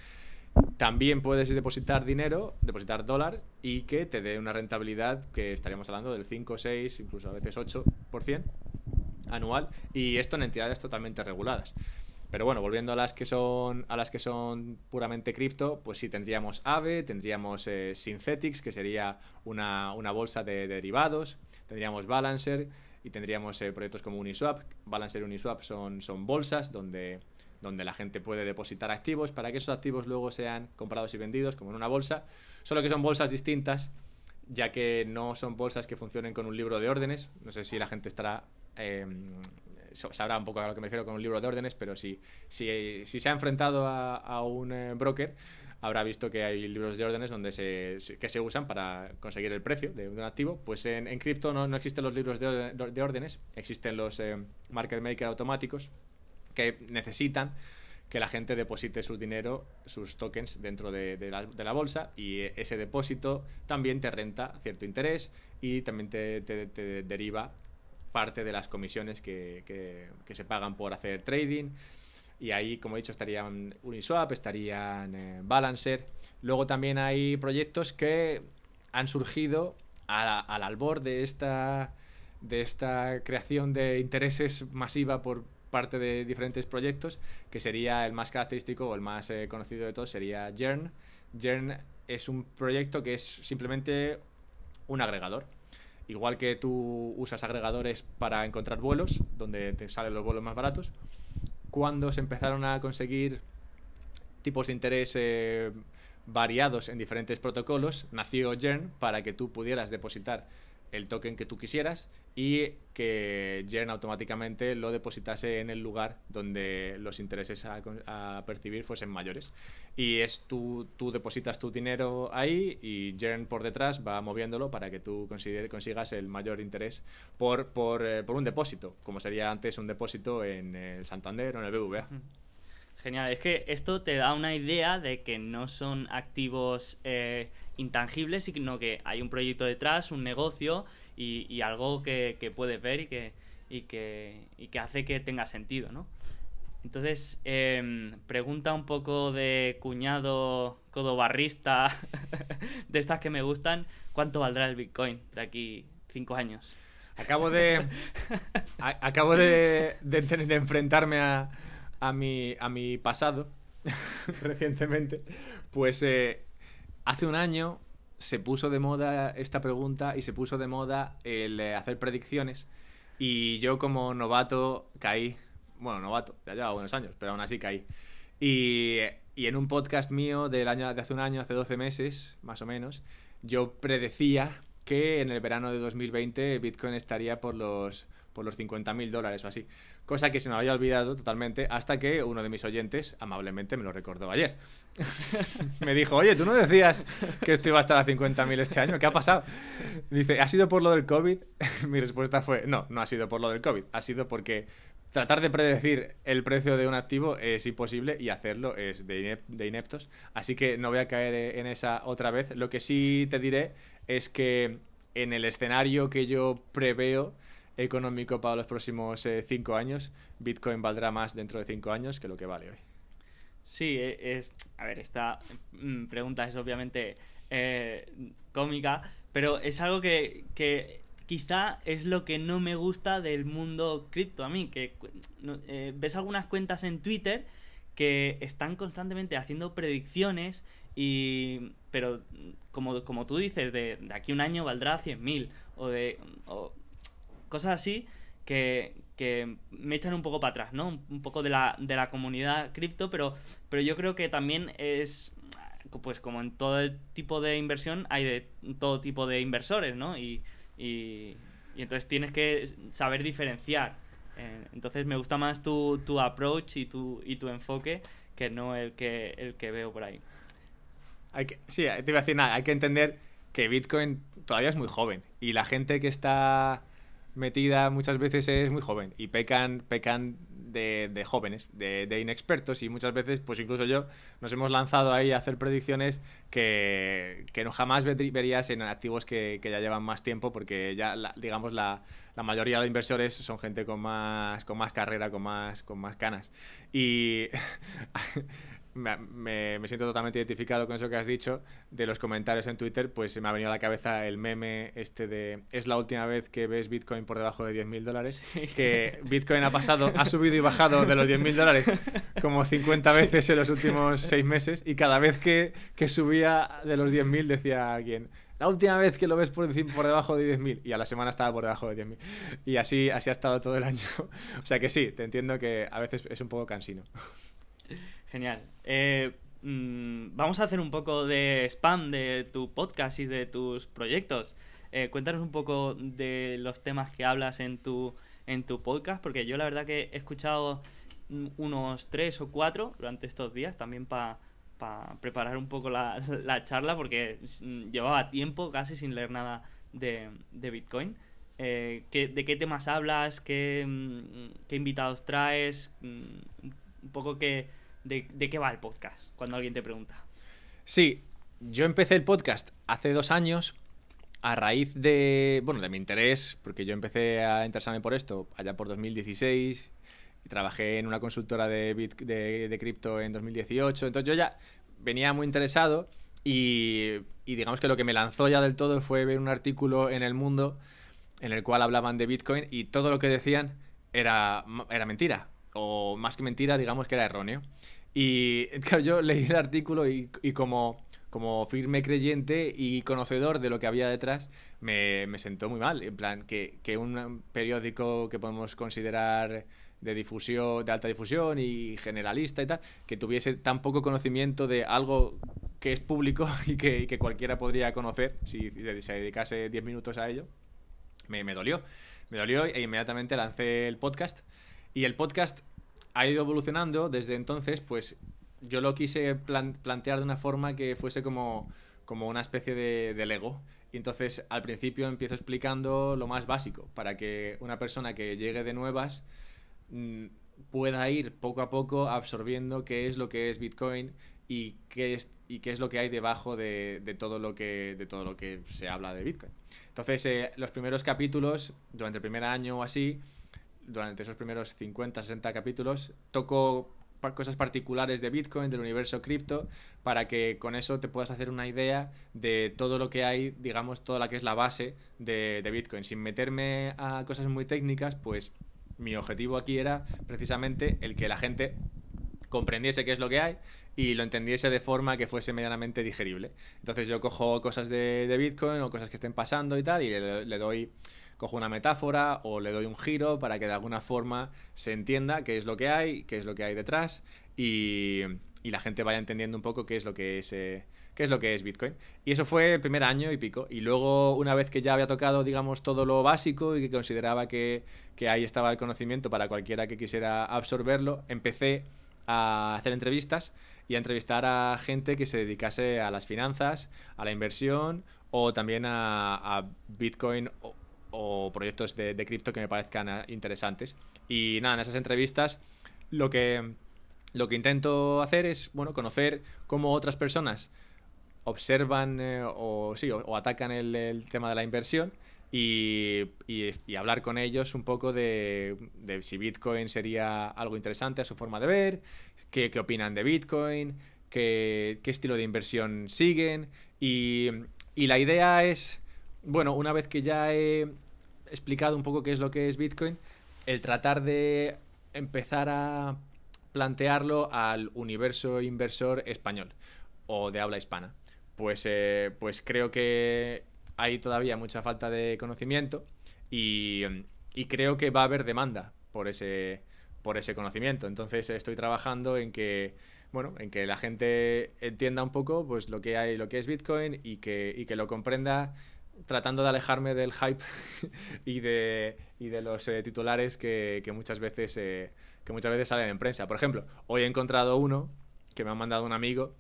también puedes depositar dinero, depositar dólar y que te dé una rentabilidad que estaríamos hablando del 5, 6, incluso a veces 8% anual y esto en entidades totalmente reguladas. Pero bueno, volviendo a las que son a las que son puramente cripto, pues sí tendríamos AVE, tendríamos eh, Synthetics, que sería una, bolsa de, derivados, tendríamos Balancer y tendríamos eh, proyectos como Uniswap. Balancer y Uniswap son, son bolsas donde, donde la gente puede depositar activos para que esos activos luego sean comprados y vendidos como en una bolsa, solo que son bolsas distintas ya que no son bolsas que funcionen con un libro de órdenes. No sé si la gente estará eh, sabrá un poco a lo que me refiero con un libro de órdenes, pero si, si, se ha enfrentado a, un eh, broker, habrá visto que hay libros de órdenes donde se, que se usan para conseguir el precio de un activo. Pues en, cripto no, no, existen los libros de, de órdenes, existen los eh, market maker automáticos que necesitan que la gente deposite su dinero, sus tokens dentro de, la, bolsa y ese depósito también te renta cierto interés y también te deriva parte de las comisiones que, se pagan por hacer trading. Y ahí, como he dicho, estarían Uniswap, estarían eh, Balancer. Luego también hay proyectos que han surgido al albor de esta, de esta creación de intereses masiva por parte de diferentes proyectos, que sería el más característico o el más eh, conocido de todos, sería Jern. Jern es un proyecto que es simplemente un agregador. Igual que tú usas agregadores para encontrar vuelos, donde te salen los vuelos más baratos, cuando se empezaron a conseguir tipos de interés eh, variados en diferentes protocolos, nació Jern para que tú pudieras depositar el token que tú quisieras y que Jern automáticamente lo depositase en el lugar donde los intereses a, percibir fuesen mayores. Y es tú, tú depositas tu dinero ahí y Jern por detrás va moviéndolo para que tú consigas el mayor interés por, por, eh, por, un depósito, como sería antes un depósito en el Santander o en el BBVA. Genial, es que esto te da una idea de que no son activos eh, intangibles, sino que hay un proyecto detrás, un negocio y, algo que, puedes ver y que, y que, y que hace que tenga sentido, ¿no? Entonces, em, pregunta un poco de cuñado codobarrista, de estas que me gustan, ¿cuánto valdrá el Bitcoin de aquí cinco años? Acabo de. acabo de, de, enfrentarme a, a, mi, a mi pasado recientemente. Pues eh, hace un año se puso de moda esta pregunta y se puso de moda el eh, hacer predicciones. Y yo, como novato, caí bueno, novato, ya lleva buenos años, pero aún así caí. Y, y en un podcast mío del año, de hace un año, hace 12 meses, más o menos, yo predecía que en el verano de 2020 Bitcoin estaría por los, por los 50.000 dólares o así. Cosa que se me había olvidado totalmente hasta que uno de mis oyentes amablemente me lo recordó ayer. me dijo, oye, ¿tú no decías que esto iba a estar a 50.000 este año? ¿Qué ha pasado? Dice, ¿ha sido por lo del COVID? Mi respuesta fue, no, no ha sido por lo del COVID. Ha sido porque tratar de predecir el precio de un activo es imposible y hacerlo es de, ineptos. Así que no voy a caer en esa otra vez. Lo que sí te diré es que en el escenario que yo preveo económico para los próximos eh, cinco años, Bitcoin valdrá más dentro de cinco años que lo que vale hoy. Sí, e, es. A ver, esta mm, pregunta es obviamente eh, cómica, pero es algo que, que quizá es lo que no me gusta del mundo cripto a mí, que eh, ves algunas cuentas en Twitter que están constantemente haciendo predicciones y pero como, como tú dices, de, aquí un año valdrá 100.000 o de cosas así que, que, me echan un poco para atrás, ¿no? Un, poco de la, de la comunidad cripto, pero, pero yo creo que también es pues como en todo el tipo de inversión hay de todo tipo de inversores, ¿no? Y, y, entonces tienes que saber diferenciar. Eh, entonces me gusta más tu, tu approach y tu, y tu enfoque que no el que, el que veo por ahí. Hay que, sí, te iba a decir nada, hay que entender que Bitcoin todavía es muy joven y la gente que está metida muchas veces es muy joven y pecan, pecan de, jóvenes, de, inexpertos y muchas veces, pues incluso yo, nos hemos lanzado ahí a hacer predicciones que, no jamás verías en activos que, ya llevan más tiempo porque ya, digamos, la, la, mayoría de los inversores son gente con más, con más carrera, con más, con más canas. Y me, siento totalmente identificado con eso que has dicho de los comentarios en Twitter, pues se me ha venido a la cabeza el meme este de es la última vez que ves Bitcoin por debajo de 10.000 dólares, que Bitcoin ha pasado, ha subido y bajado de los 10.000 dólares como 50 veces en los últimos seis meses y cada vez que, que subía de los 10.000 decía alguien, la última vez que lo ves por, por debajo de 10.000 y a la semana estaba por debajo de 10.000 y así, así ha estado todo el año. o sea que sí, te entiendo que a veces es un poco cansino. Genial. Eh, mm, vamos a hacer un poco de spam de tu podcast y de tus proyectos. Eh, cuéntanos un poco de los temas que hablas en tu, en tu podcast, porque yo la verdad que he escuchado unos tres o cuatro durante estos días, también para preparar un poco la, charla, porque llevaba tiempo casi sin leer nada de, Bitcoin. Eh, ¿De qué temas hablas? ¿Qué, mm, qué invitados traes? Mm, un poco que de, qué va el podcast, cuando alguien te pregunta. Sí, yo empecé el podcast hace dos años a raíz de, bueno, de mi interés, porque yo empecé a interesarme por esto allá por 2016 y trabajé en una consultora de, de, cripto en 2018, entonces yo ya venía muy interesado y, y, digamos que lo que me lanzó ya del todo fue ver un artículo en El Mundo en el cual hablaban de Bitcoin y todo lo que decían era, era mentira, o más que mentira, digamos que era erróneo. Y claro, yo leí el artículo y, como, como firme creyente y conocedor de lo que había detrás, me, me sentó muy mal. En plan, que, que, un periódico que podemos considerar de difusión, de alta difusión y generalista y tal, que tuviese tan poco conocimiento de algo que es público y que, que cualquiera podría conocer si se dedicase 10 minutos a ello, me, me dolió. Me dolió e inmediatamente lancé el podcast. Y el podcast ha ido evolucionando desde entonces, pues yo lo quise plantear de una forma que fuese como, como una especie de, Lego. Y entonces al principio empiezo explicando lo más básico, para que una persona que llegue de nuevas mm, pueda ir poco a poco absorbiendo qué es lo que es Bitcoin y qué es, y qué es lo que hay debajo de, todo lo que, de todo lo que se habla de Bitcoin. Entonces, eh, los primeros capítulos, durante el primer año o así, durante esos primeros 50, 60 capítulos, toco cosas particulares de Bitcoin, del universo cripto, para que con eso te puedas hacer una idea de todo lo que hay, digamos, toda la que es la base de, Bitcoin. Sin meterme a cosas muy técnicas, pues mi objetivo aquí era precisamente el que la gente comprendiese qué es lo que hay y lo entendiese de forma que fuese medianamente digerible. Entonces yo cojo cosas de, Bitcoin o cosas que estén pasando y tal y le, doy, cojo una metáfora o le doy un giro para que de alguna forma se entienda qué es lo que hay, qué es lo que hay detrás y, la gente vaya entendiendo un poco qué es lo que es... Eh, qué es lo que es Bitcoin. Y eso fue el primer año y pico. Y luego, una vez que ya había tocado, digamos, todo lo básico y que consideraba que, que ahí estaba el conocimiento para cualquiera que quisiera absorberlo, empecé a hacer entrevistas y a entrevistar a gente que se dedicase a las finanzas, a la inversión o también a, Bitcoin o, proyectos de, cripto que me parezcan ah, interesantes. Y nada, en esas entrevistas lo que, lo que intento hacer es bueno, conocer cómo otras personas observan eh, o, sí, o, atacan el, tema de la inversión y, y, hablar con ellos un poco de, de, si Bitcoin sería algo interesante a su forma de ver, qué, qué opinan de Bitcoin, qué, qué, estilo de inversión siguen. Y, y, la idea es, bueno, una vez que ya he explicado un poco qué es lo que es Bitcoin, el tratar de empezar a plantearlo al universo inversor español o de habla hispana. Pues, eh, pues creo que hay todavía mucha falta de conocimiento y, creo que va a haber demanda por ese, por ese conocimiento. Entonces estoy trabajando en que bueno, en que la gente entienda un poco pues lo que hay, lo que es Bitcoin y que, que lo comprenda tratando de alejarme del hype y de, y de los eh, titulares que, muchas veces eh, que muchas veces salen en prensa. Por ejemplo, hoy he encontrado uno que me ha mandado un amigo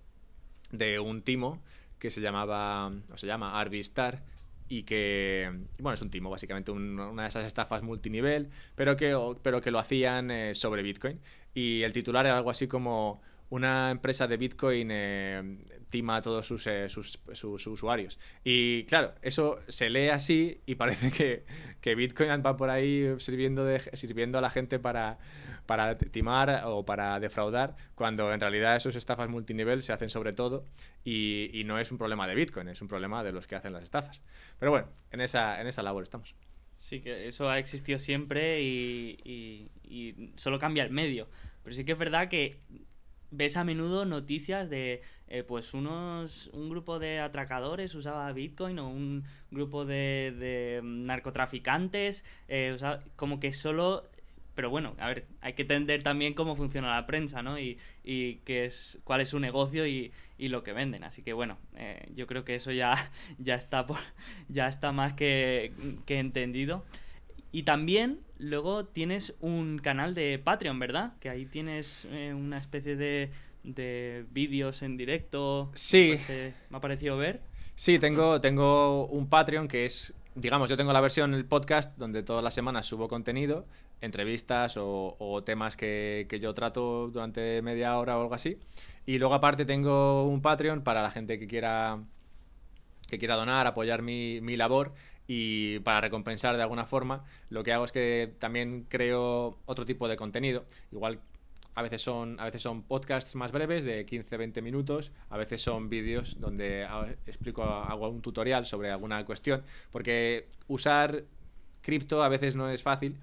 de un timo que se llamaba, o se llama Arvistar, y que, bueno, es un timo, básicamente una de esas estafas multinivel, pero que, pero que lo hacían eh, sobre Bitcoin. Y el titular era algo así como una empresa de Bitcoin tima a todos sus, eh, sus, usuarios. Y claro, eso se lee así y parece que, que Bitcoin va por ahí sirviendo, de, sirviendo a la gente para, para timar o para defraudar, cuando en realidad esos estafas multinivel se hacen sobre todo y, no es un problema de Bitcoin, es un problema de los que hacen las estafas. Pero bueno, en esa, en esa labor estamos. Sí, que eso ha existido siempre y, y solo cambia el medio. Pero sí que es verdad que ves a menudo noticias de eh, pues unos un grupo de atracadores usaba Bitcoin o un grupo de, narcotraficantes eh, como que solo pero bueno, a ver, hay que entender también cómo funciona la prensa, ¿no? Y, y qué es, cuál es su negocio y, y lo que venden. Así que bueno, eh, yo creo que eso ya, ya, está, ya está más que, que entendido. Y también luego tienes un canal de Patreon, ¿verdad? Que ahí tienes eh, una especie de, de vídeos en directo. Sí. Me ha parecido ver. Sí, tengo, tengo un Patreon que es, digamos, yo tengo la versión el podcast donde todas las semanas subo contenido, entrevistas o, temas que, que, yo trato durante media hora o algo así. Y luego aparte tengo un Patreon para la gente que quiera que quiera donar, apoyar mi, mi labor y para recompensar de alguna forma, lo que hago es que también creo otro tipo de contenido. Igual a veces son, a veces son podcasts más breves de 15-20 minutos, a veces son vídeos donde explico, hago un tutorial sobre alguna cuestión, porque usar cripto a veces no es fácil.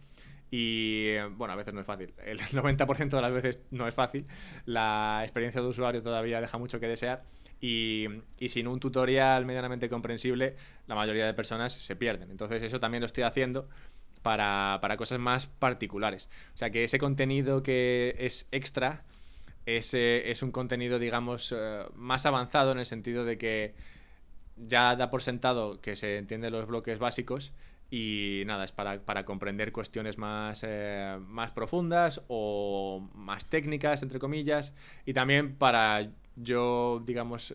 Y bueno, a veces no es fácil. El 90% de las veces no es fácil. La experiencia de usuario todavía deja mucho que desear. Y, sin un tutorial medianamente comprensible, la mayoría de personas se pierden. Entonces eso también lo estoy haciendo para, cosas más particulares. O sea que ese contenido que es extra es, es un contenido, digamos, eh, más avanzado en el sentido de que ya da por sentado que se entienden los bloques básicos y nada, es para, comprender cuestiones más, eh, más profundas o más técnicas, entre comillas, y también para yo, digamos,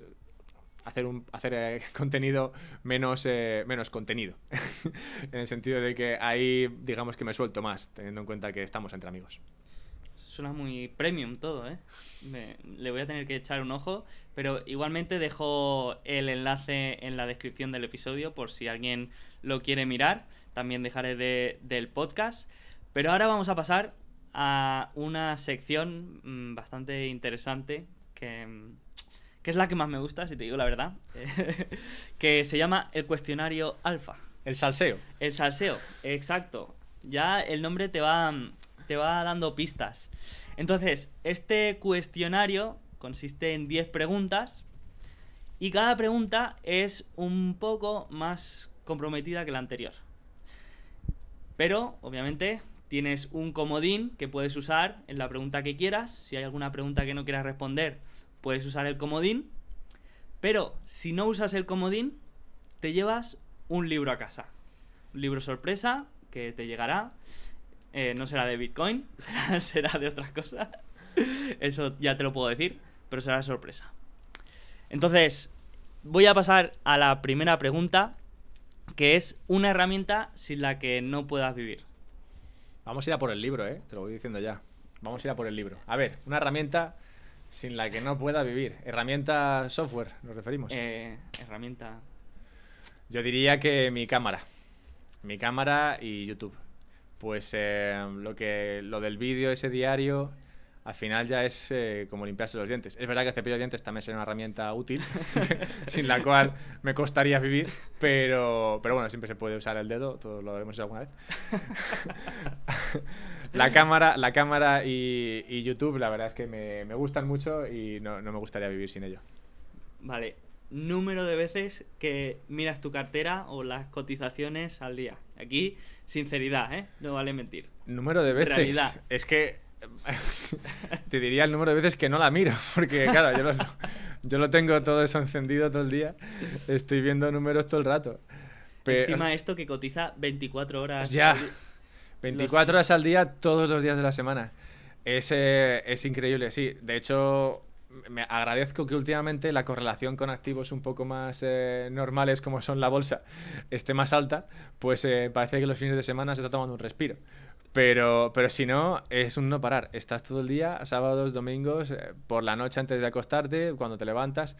hacer un hacer eh, contenido menos eh, menos contenido en el sentido de que ahí digamos que me suelto más teniendo en cuenta que estamos entre amigos suena muy premium todo, ¿eh? Me- le voy a tener que echar un ojo, pero igualmente dejo el enlace en la descripción del episodio por si alguien lo quiere mirar. También dejaré de- del podcast. Pero ahora vamos a pasar a una sección mm, bastante interesante que, mm, que es la que más me gusta, si te digo la verdad, que se llama el cuestionario alfa. El salseo. El salseo, exacto. Ya el nombre te va, te va dando pistas. Entonces, este cuestionario consiste en 10 preguntas y cada pregunta es un poco más comprometida que la anterior. Pero, obviamente, tienes un comodín que puedes usar en la pregunta que quieras. Si hay alguna pregunta que no quieras responder, puedes usar el comodín. Pero si no usas el comodín, te llevas un libro a casa. Un libro sorpresa que te llegará. Eh, no será de Bitcoin, será, de otras cosas. Eso ya te lo puedo decir, pero será sorpresa. Entonces, voy a pasar a la primera pregunta, que es una herramienta sin la que no puedas vivir. Vamos a ir a por el libro, ¿eh? Te lo voy diciendo ya. Vamos a ir a por el libro. A ver, una herramienta sin la que no pueda vivir. Herramienta software, nos referimos. Eh, herramienta. Yo diría que mi cámara. Mi cámara y YouTube. Pues eh, lo que lo del vídeo ese diario al final ya es eh, como limpiarse los dientes. Es verdad que el cepillo de dientes también sería una herramienta útil, sin la cual me costaría vivir, pero, pero bueno, siempre se puede usar el dedo, todos lo habremos hecho alguna vez. la cámara, la cámara y, y YouTube, la verdad es que me, me gustan mucho y no, no me gustaría vivir sin ello. Vale. Número de veces que miras tu cartera o las cotizaciones al día. Aquí, sinceridad, ¿eh? No vale mentir. Número de veces. Realidad. Es que te diría el número de veces que no la miro, porque claro, yo lo, yo lo tengo todo eso encendido todo el día. Estoy viendo números todo el rato. Pero, Encima esto que cotiza 24 horas. ya, 24 los- horas al día, todos los días de la semana. Es, eh, es increíble, sí. De hecho, me agradezco que últimamente la correlación con activos un poco más eh, normales, como son la bolsa, esté más alta. Pues eh, parece que los fines de semana se está tomando un respiro. Pero, pero si no, es un no parar. Estás todo el día, sábados, domingos, eh, por la noche antes de acostarte, cuando te levantas.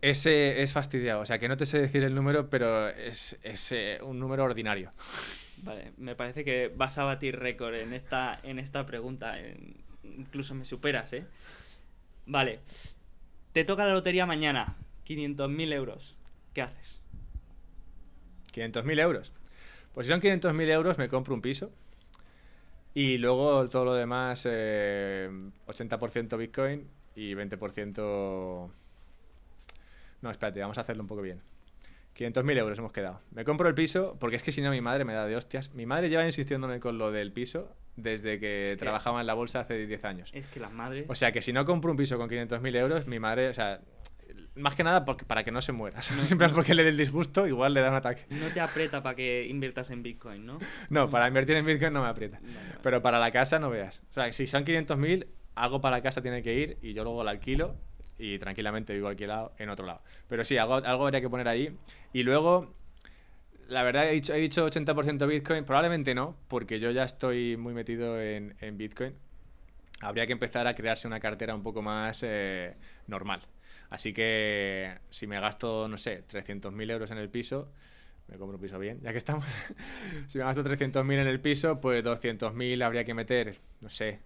Ese es fastidiado. O sea, que no te sé decir el número, pero es, es, un número ordinario. Vale, me parece que vas a batir récord en esta, en esta pregunta. Incluso me superas, ¿eh? Vale. Te toca la lotería mañana. 500.000 euros. ¿Qué haces? 500.000 euros. Pues si son 500.000 euros, me compro un piso. Y luego todo lo demás, eh, 80% Bitcoin y 20%... No, espérate, vamos a hacerlo un poco bien. 500.000 euros hemos quedado. Me compro el piso porque es que si no mi madre me da de hostias. Mi madre lleva insistiéndome con lo del piso desde que Es que- trabajaba en la bolsa hace 10 años. Es que las madres... O sea que si no compro un piso con 500.000 euros, mi madre, o sea, más que nada porque, para que no se muera. Siempre porque le dé el disgusto, igual le da un ataque. No te aprieta para que inviertas en Bitcoin, ¿no? No, para invertir en Bitcoin no me aprieta. Pero para la casa no veas. O sea, si son 500.000, algo para la casa tiene que ir y yo luego la alquilo y tranquilamente vivo alquilado en otro lado. Pero sí, algo, habría que poner ahí. Y luego, la verdad, he dicho, he dicho 80% Bitcoin. Probablemente no, porque yo ya estoy muy metido en, en Bitcoin. Habría que empezar a crearse una cartera un poco más eh, normal. Así que si me gasto, no sé, 300.000 euros en el piso, me compro un piso bien, ya que estamos. si me gasto 300.000 en el piso, pues 200.000 habría que meter, no sé,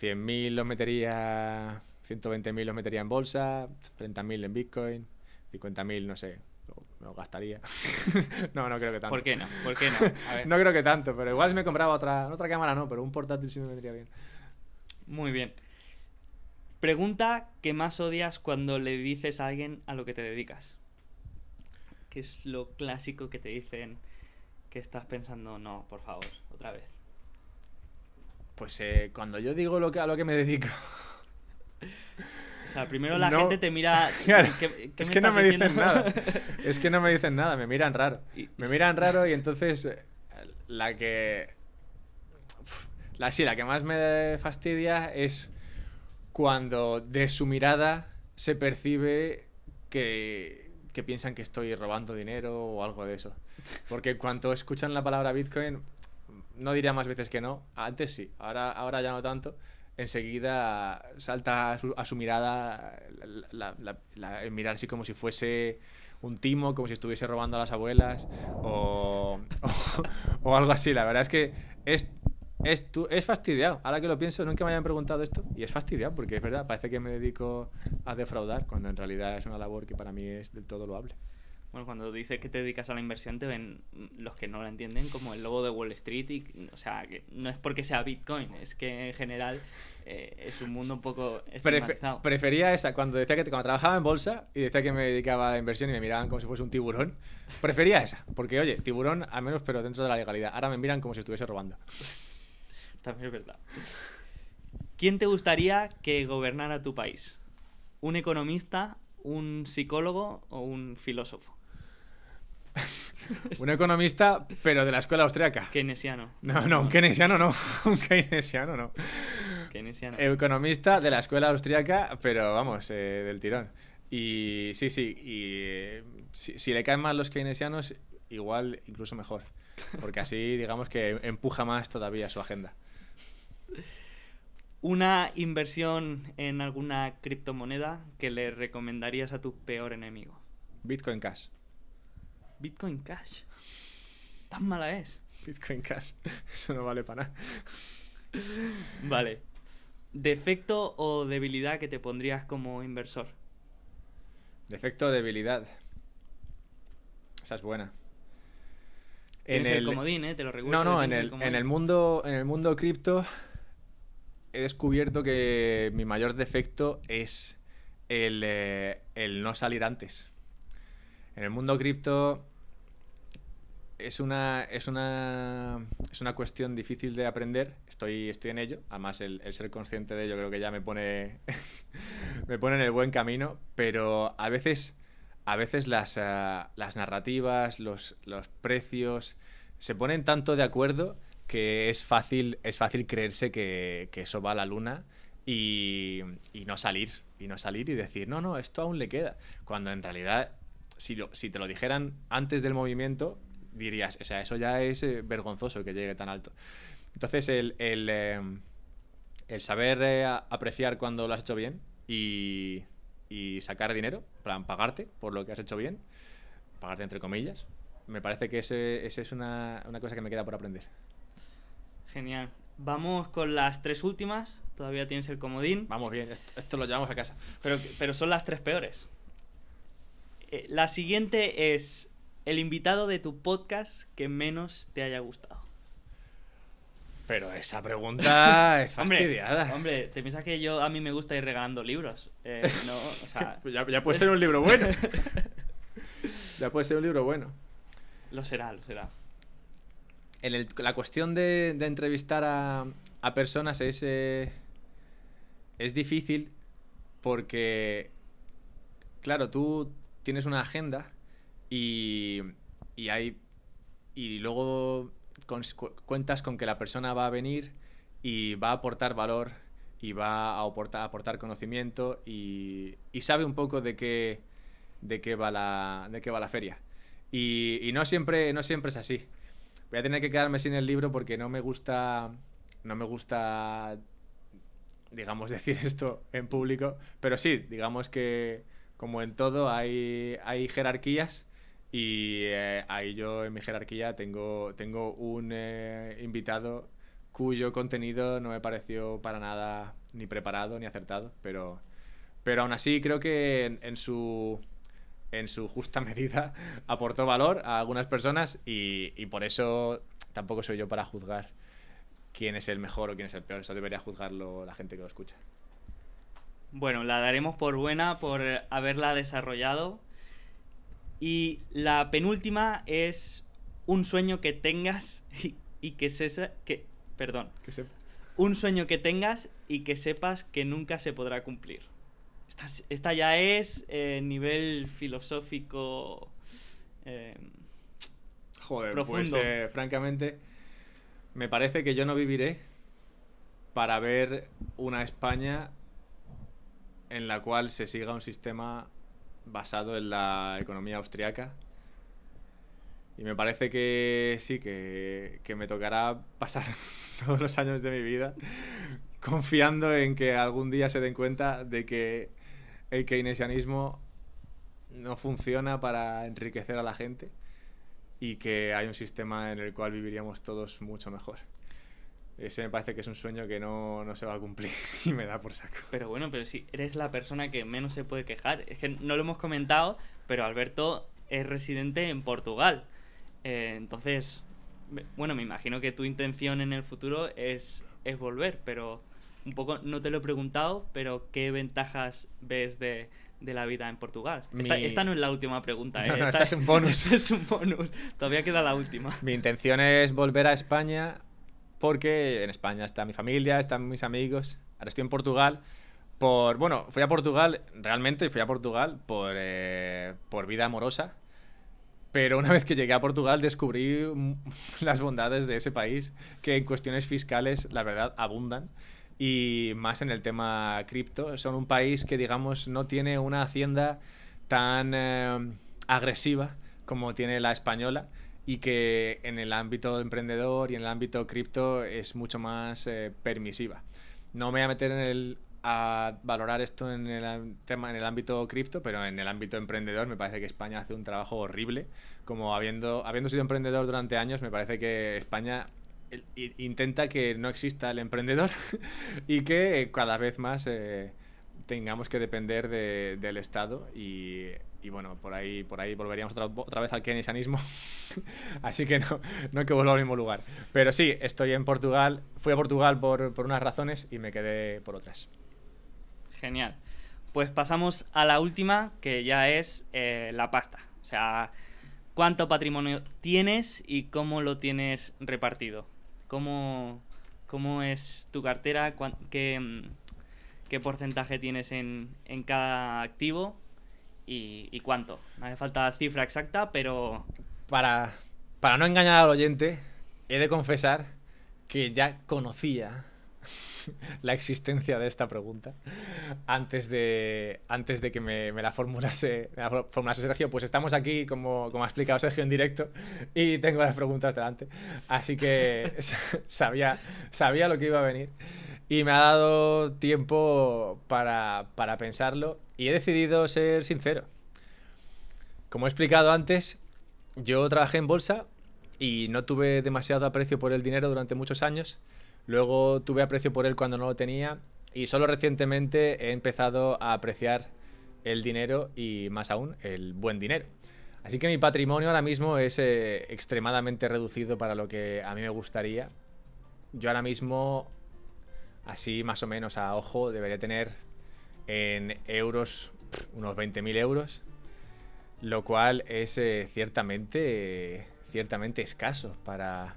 100.000 los metería, 120.000 los metería en bolsa, 30.000 en Bitcoin, 50.000, no sé, lo, me lo gastaría. no, no creo que tanto. ¿Por qué no? ¿Por qué no? A ver. No creo que tanto, pero igual si me compraba otra, otra cámara no, pero un portátil sí me vendría bien. Muy bien. Pregunta que más odias cuando le dices a alguien a lo que te dedicas. ¿Qué es lo clásico que te dicen que estás pensando? No, por favor, otra vez. Pues eh, cuando yo digo lo que, a lo que me dedico, O sea, primero la No. gente te mira. Claro, ¿qué- qué es que no me dicen nada. Es que no me dicen nada, me miran raro. Me miran raro y entonces eh, la que... La, sí, la que más me fastidia es cuando de su mirada se percibe que, que piensan que estoy robando dinero o algo de eso. Porque en cuanto escuchan la palabra Bitcoin, no diría más veces que no. Antes sí, ahora, ahora ya no tanto. Enseguida salta a su, a su mirada la, la- la- el mirar así como si fuese un timo, como si estuviese robando a las abuelas o, o, algo así. La verdad es que es, es, es fastidiado. Ahora que lo pienso, nunca me habían preguntado esto y es fastidiado porque es verdad, parece que me dedico a defraudar cuando en realidad es una labor que para mí es del todo loable. Bueno, cuando dices que te dedicas a la inversión, te ven los que no lo entienden como el logo de Wall Street. Y, o sea, que no es porque sea Bitcoin, es que en general eh, es un mundo un poco estigmatizado. prefería esa, cuando decía que cuando trabajaba en bolsa y decía que me dedicaba a la inversión y me miraban como si fuese un tiburón, prefería esa, porque oye, tiburón al menos pero dentro de la legalidad. Ahora me miran como si estuviese robando. También es verdad. ¿Quién te gustaría que gobernara tu país? ¿Un economista, un psicólogo o un filósofo? Un economista, pero de la escuela austriaca. Keynesiano. No, no, un keynesiano no. Un keynesiano no. Keynesiano. Economista de la escuela austriaca, pero vamos, eh, del tirón. Y sí, sí, y eh, si, si le caen mal los keynesianos, igual incluso mejor. Porque así, digamos que empuja más todavía su agenda. ¿Una inversión en alguna criptomoneda que le recomendarías a tu peor enemigo? Bitcoin Cash. Bitcoin Cash. Tan mala es. Bitcoin Cash. Eso no vale para nada. Vale. ¿Defecto o debilidad que te pondrías como inversor? Defecto o debilidad. Esa es buena. Tienes el comodín, ¿eh? Te lo recuerdo. No, no, en el, comodín. en el mundo, en el mundo cripto he descubierto que mi mayor defecto es el, eh, el no salir antes. En el mundo cripto es una, es una, es una cuestión difícil de aprender. Estoy, estoy en ello. Además, el, el ser consciente de ello creo que ya me pone, me pone en el buen camino. Pero a veces, a veces las, ah, las narrativas, los, los precios se ponen tanto de acuerdo que es fácil, es fácil creerse que, que eso va a la luna y, y no salir. Y no salir y decir, no, no, esto aún le queda. Cuando en realidad, si, lo- si te lo dijeran antes del movimiento, dirías, o sea, eso ya es eh, vergonzoso que llegue tan alto. Entonces, el, el, eh, el saber eh, apreciar cuando lo has hecho bien y, y sacar dinero, plan, pagarte por lo que has hecho bien, pagarte entre comillas, me parece que ese, ese es una, una cosa que me queda por aprender. Genial. Vamos con las tres últimas. Todavía tienes el comodín. Vamos bien, esto, esto lo llevamos a casa. Pero, pero son las tres peores. Eh, la siguiente es el invitado de tu podcast que menos te haya gustado. Pero esa pregunta es Hombre, fastidiada. Hombre, te piensas que yo a mí me gusta ir regalando libros. Eh, no, o sea, ya, ya puede ser un libro bueno. ya puede ser un libro bueno. lo será, lo será. En el- la cuestión de, de entrevistar a, a personas es, eh, es difícil porque, claro, tú tienes una agenda y, y hay y luego cuentas con que la persona va a venir y va a aportar valor y va a aportar, aportar conocimiento y, y sabe un poco de qué, de qué va la, de qué va la feria. Y, y no, siempre, no siempre es así. Voy a tener que quedarme sin el libro porque no me gusta. No me gusta. Digamos, decir esto en público. Pero sí, digamos que, como en todo, hay, hay jerarquías. Y eh, ahí yo, en mi jerarquía, tengo, tengo un eh, invitado cuyo contenido no me pareció para nada ni preparado ni acertado. Pero, pero aún así, creo que en, en su en su justa medida aportó valor a algunas personas y, y por eso tampoco soy yo para juzgar quién es el mejor o quién es el peor. Eso debería juzgarlo la gente que lo escucha. Bueno, la daremos por buena por haberla desarrollado. Y la penúltima es un sueño que tengas y, y que se que perdón, Que se- un sueño que tengas y que sepas que nunca se podrá cumplir. Esta, es- esta ya es eh, nivel filosófico. eh, Joder, Profundo. pues eh, francamente me parece que yo no viviré para ver una España en la cual se siga un sistema basado en la economía austriaca. Y me parece que sí, que, que me tocará pasar todos los años de mi vida confiando en que algún día se den cuenta de que el keynesianismo no funciona para enriquecer a la gente y que hay un sistema en el cual viviríamos todos mucho mejor. Ese me parece que es un sueño que no, no, se va a cumplir y me da por saco. Pero bueno, pero si eres la persona que menos se puede quejar. Es que no lo hemos comentado, pero Alberto es residente en Portugal. Eh, entonces, bueno, me imagino que tu intención en el futuro es, es volver, pero un poco no te lo he preguntado, pero ¿qué ventajas ves de, de la vida en Portugal? Esta, no es la última pregunta, ¿eh? esta, es un bonus. es un bonus. Todavía queda la última. Mi intención es volver a España porque en España está mi familia, están mis amigos. Ahora estoy en Portugal por... Bueno, fui a Portugal realmente, fui a Portugal por, eh, por vida amorosa. Pero una vez que llegué a Portugal descubrí las bondades de ese país que en cuestiones fiscales, la verdad, abundan y más en el tema cripto. Son un país que, digamos, no tiene una hacienda tan eh, agresiva como tiene la española y que en el ámbito emprendedor y en el ámbito cripto es mucho más eh, permisiva. No me voy a meter en el a valorar esto en el tema en el ámbito cripto, pero en el ámbito emprendedor me parece que España hace un trabajo horrible. Como habiendo, habiendo sido emprendedor durante años, me parece que España intenta que no exista el emprendedor y que cada vez más eh, tengamos que depender del Estado y, bueno, por ahí, por ahí volveríamos otra, vez al keynesianismo. Así que no, no que volver al mismo lugar. Pero sí, estoy en Portugal, fui a Portugal por, unas razones y me quedé por otras. Genial. Pues pasamos a la última, que ya es eh, la pasta. O sea, ¿cuánto patrimonio tienes y cómo lo tienes repartido? ¿Cómo, cómo es tu cartera? ¿Qué, qué porcentaje tienes en, en cada activo? Y, y, cuánto? No hace falta cifra exacta, pero... Para, para no engañar al oyente, he de confesar que ya conocía la existencia de esta pregunta antes de, antes de que me, la, formulase, la formulase Sergio. Pues estamos aquí, como, como ha explicado Sergio en directo, y tengo las preguntas delante. Así que sabía, sabía lo que iba a venir. Y me ha dado tiempo para, para pensarlo y he decidido ser sincero. Como he explicado antes, yo trabajé en bolsa y no tuve demasiado aprecio por el dinero durante muchos años. Luego tuve aprecio por él cuando no lo tenía y solo recientemente he empezado a apreciar el dinero y más aún el buen dinero. Así que mi patrimonio ahora mismo es eh, extremadamente reducido para lo que a mí me gustaría. Yo ahora mismo, así más o menos a ojo, debería tener en euros unos 20.000 euros, lo cual es eh, ciertamente, ciertamente escaso para,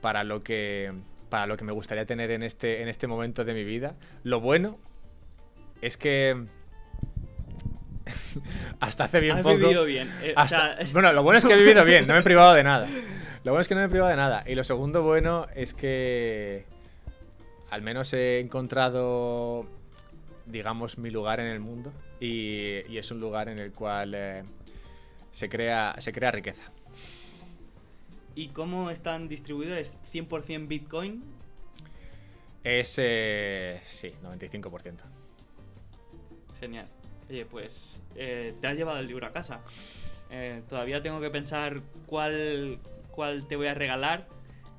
para lo que para lo que me gustaría tener en este, en este momento de mi vida. Lo bueno es que hasta hace bien Has poco. vivido bien. Eh, bueno, lo bueno es que he vivido bien, no me he privado de nada. Lo bueno es que no me he privado de nada. Y lo segundo bueno es que al menos he encontrado, digamos, mi lugar en el mundo. Y, es un lugar en el cual eh, se, crea, se crea riqueza. ¿Y cómo están distribuidos? ¿Es 100% Bitcoin? Es, eh, sí, 95%. Genial. Oye, pues eh, te has llevado el libro a casa. Eh, todavía tengo que pensar cuál, cuál te voy a regalar.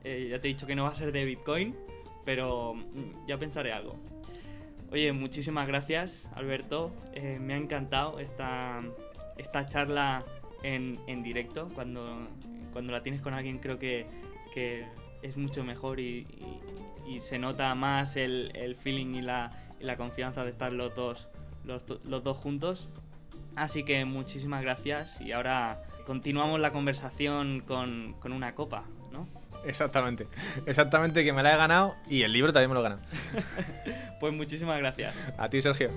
ya te he dicho que no va a ser de Bitcoin, pero mm, ya pensaré algo. Oye, muchísimas gracias, Alberto. me ha encantado esta, esta charla en, en directo. Cuando cuando la tienes con alguien creo que, es mucho mejor y, se nota más el, feeling y la, confianza de estar los dos, los, dos juntos. Así que muchísimas gracias y ahora continuamos la conversación con, con una copa, ¿no? Exactamente, exactamente que me la he ganado y el libro también me lo he ganado. pues muchísimas gracias. A ti, Sergio.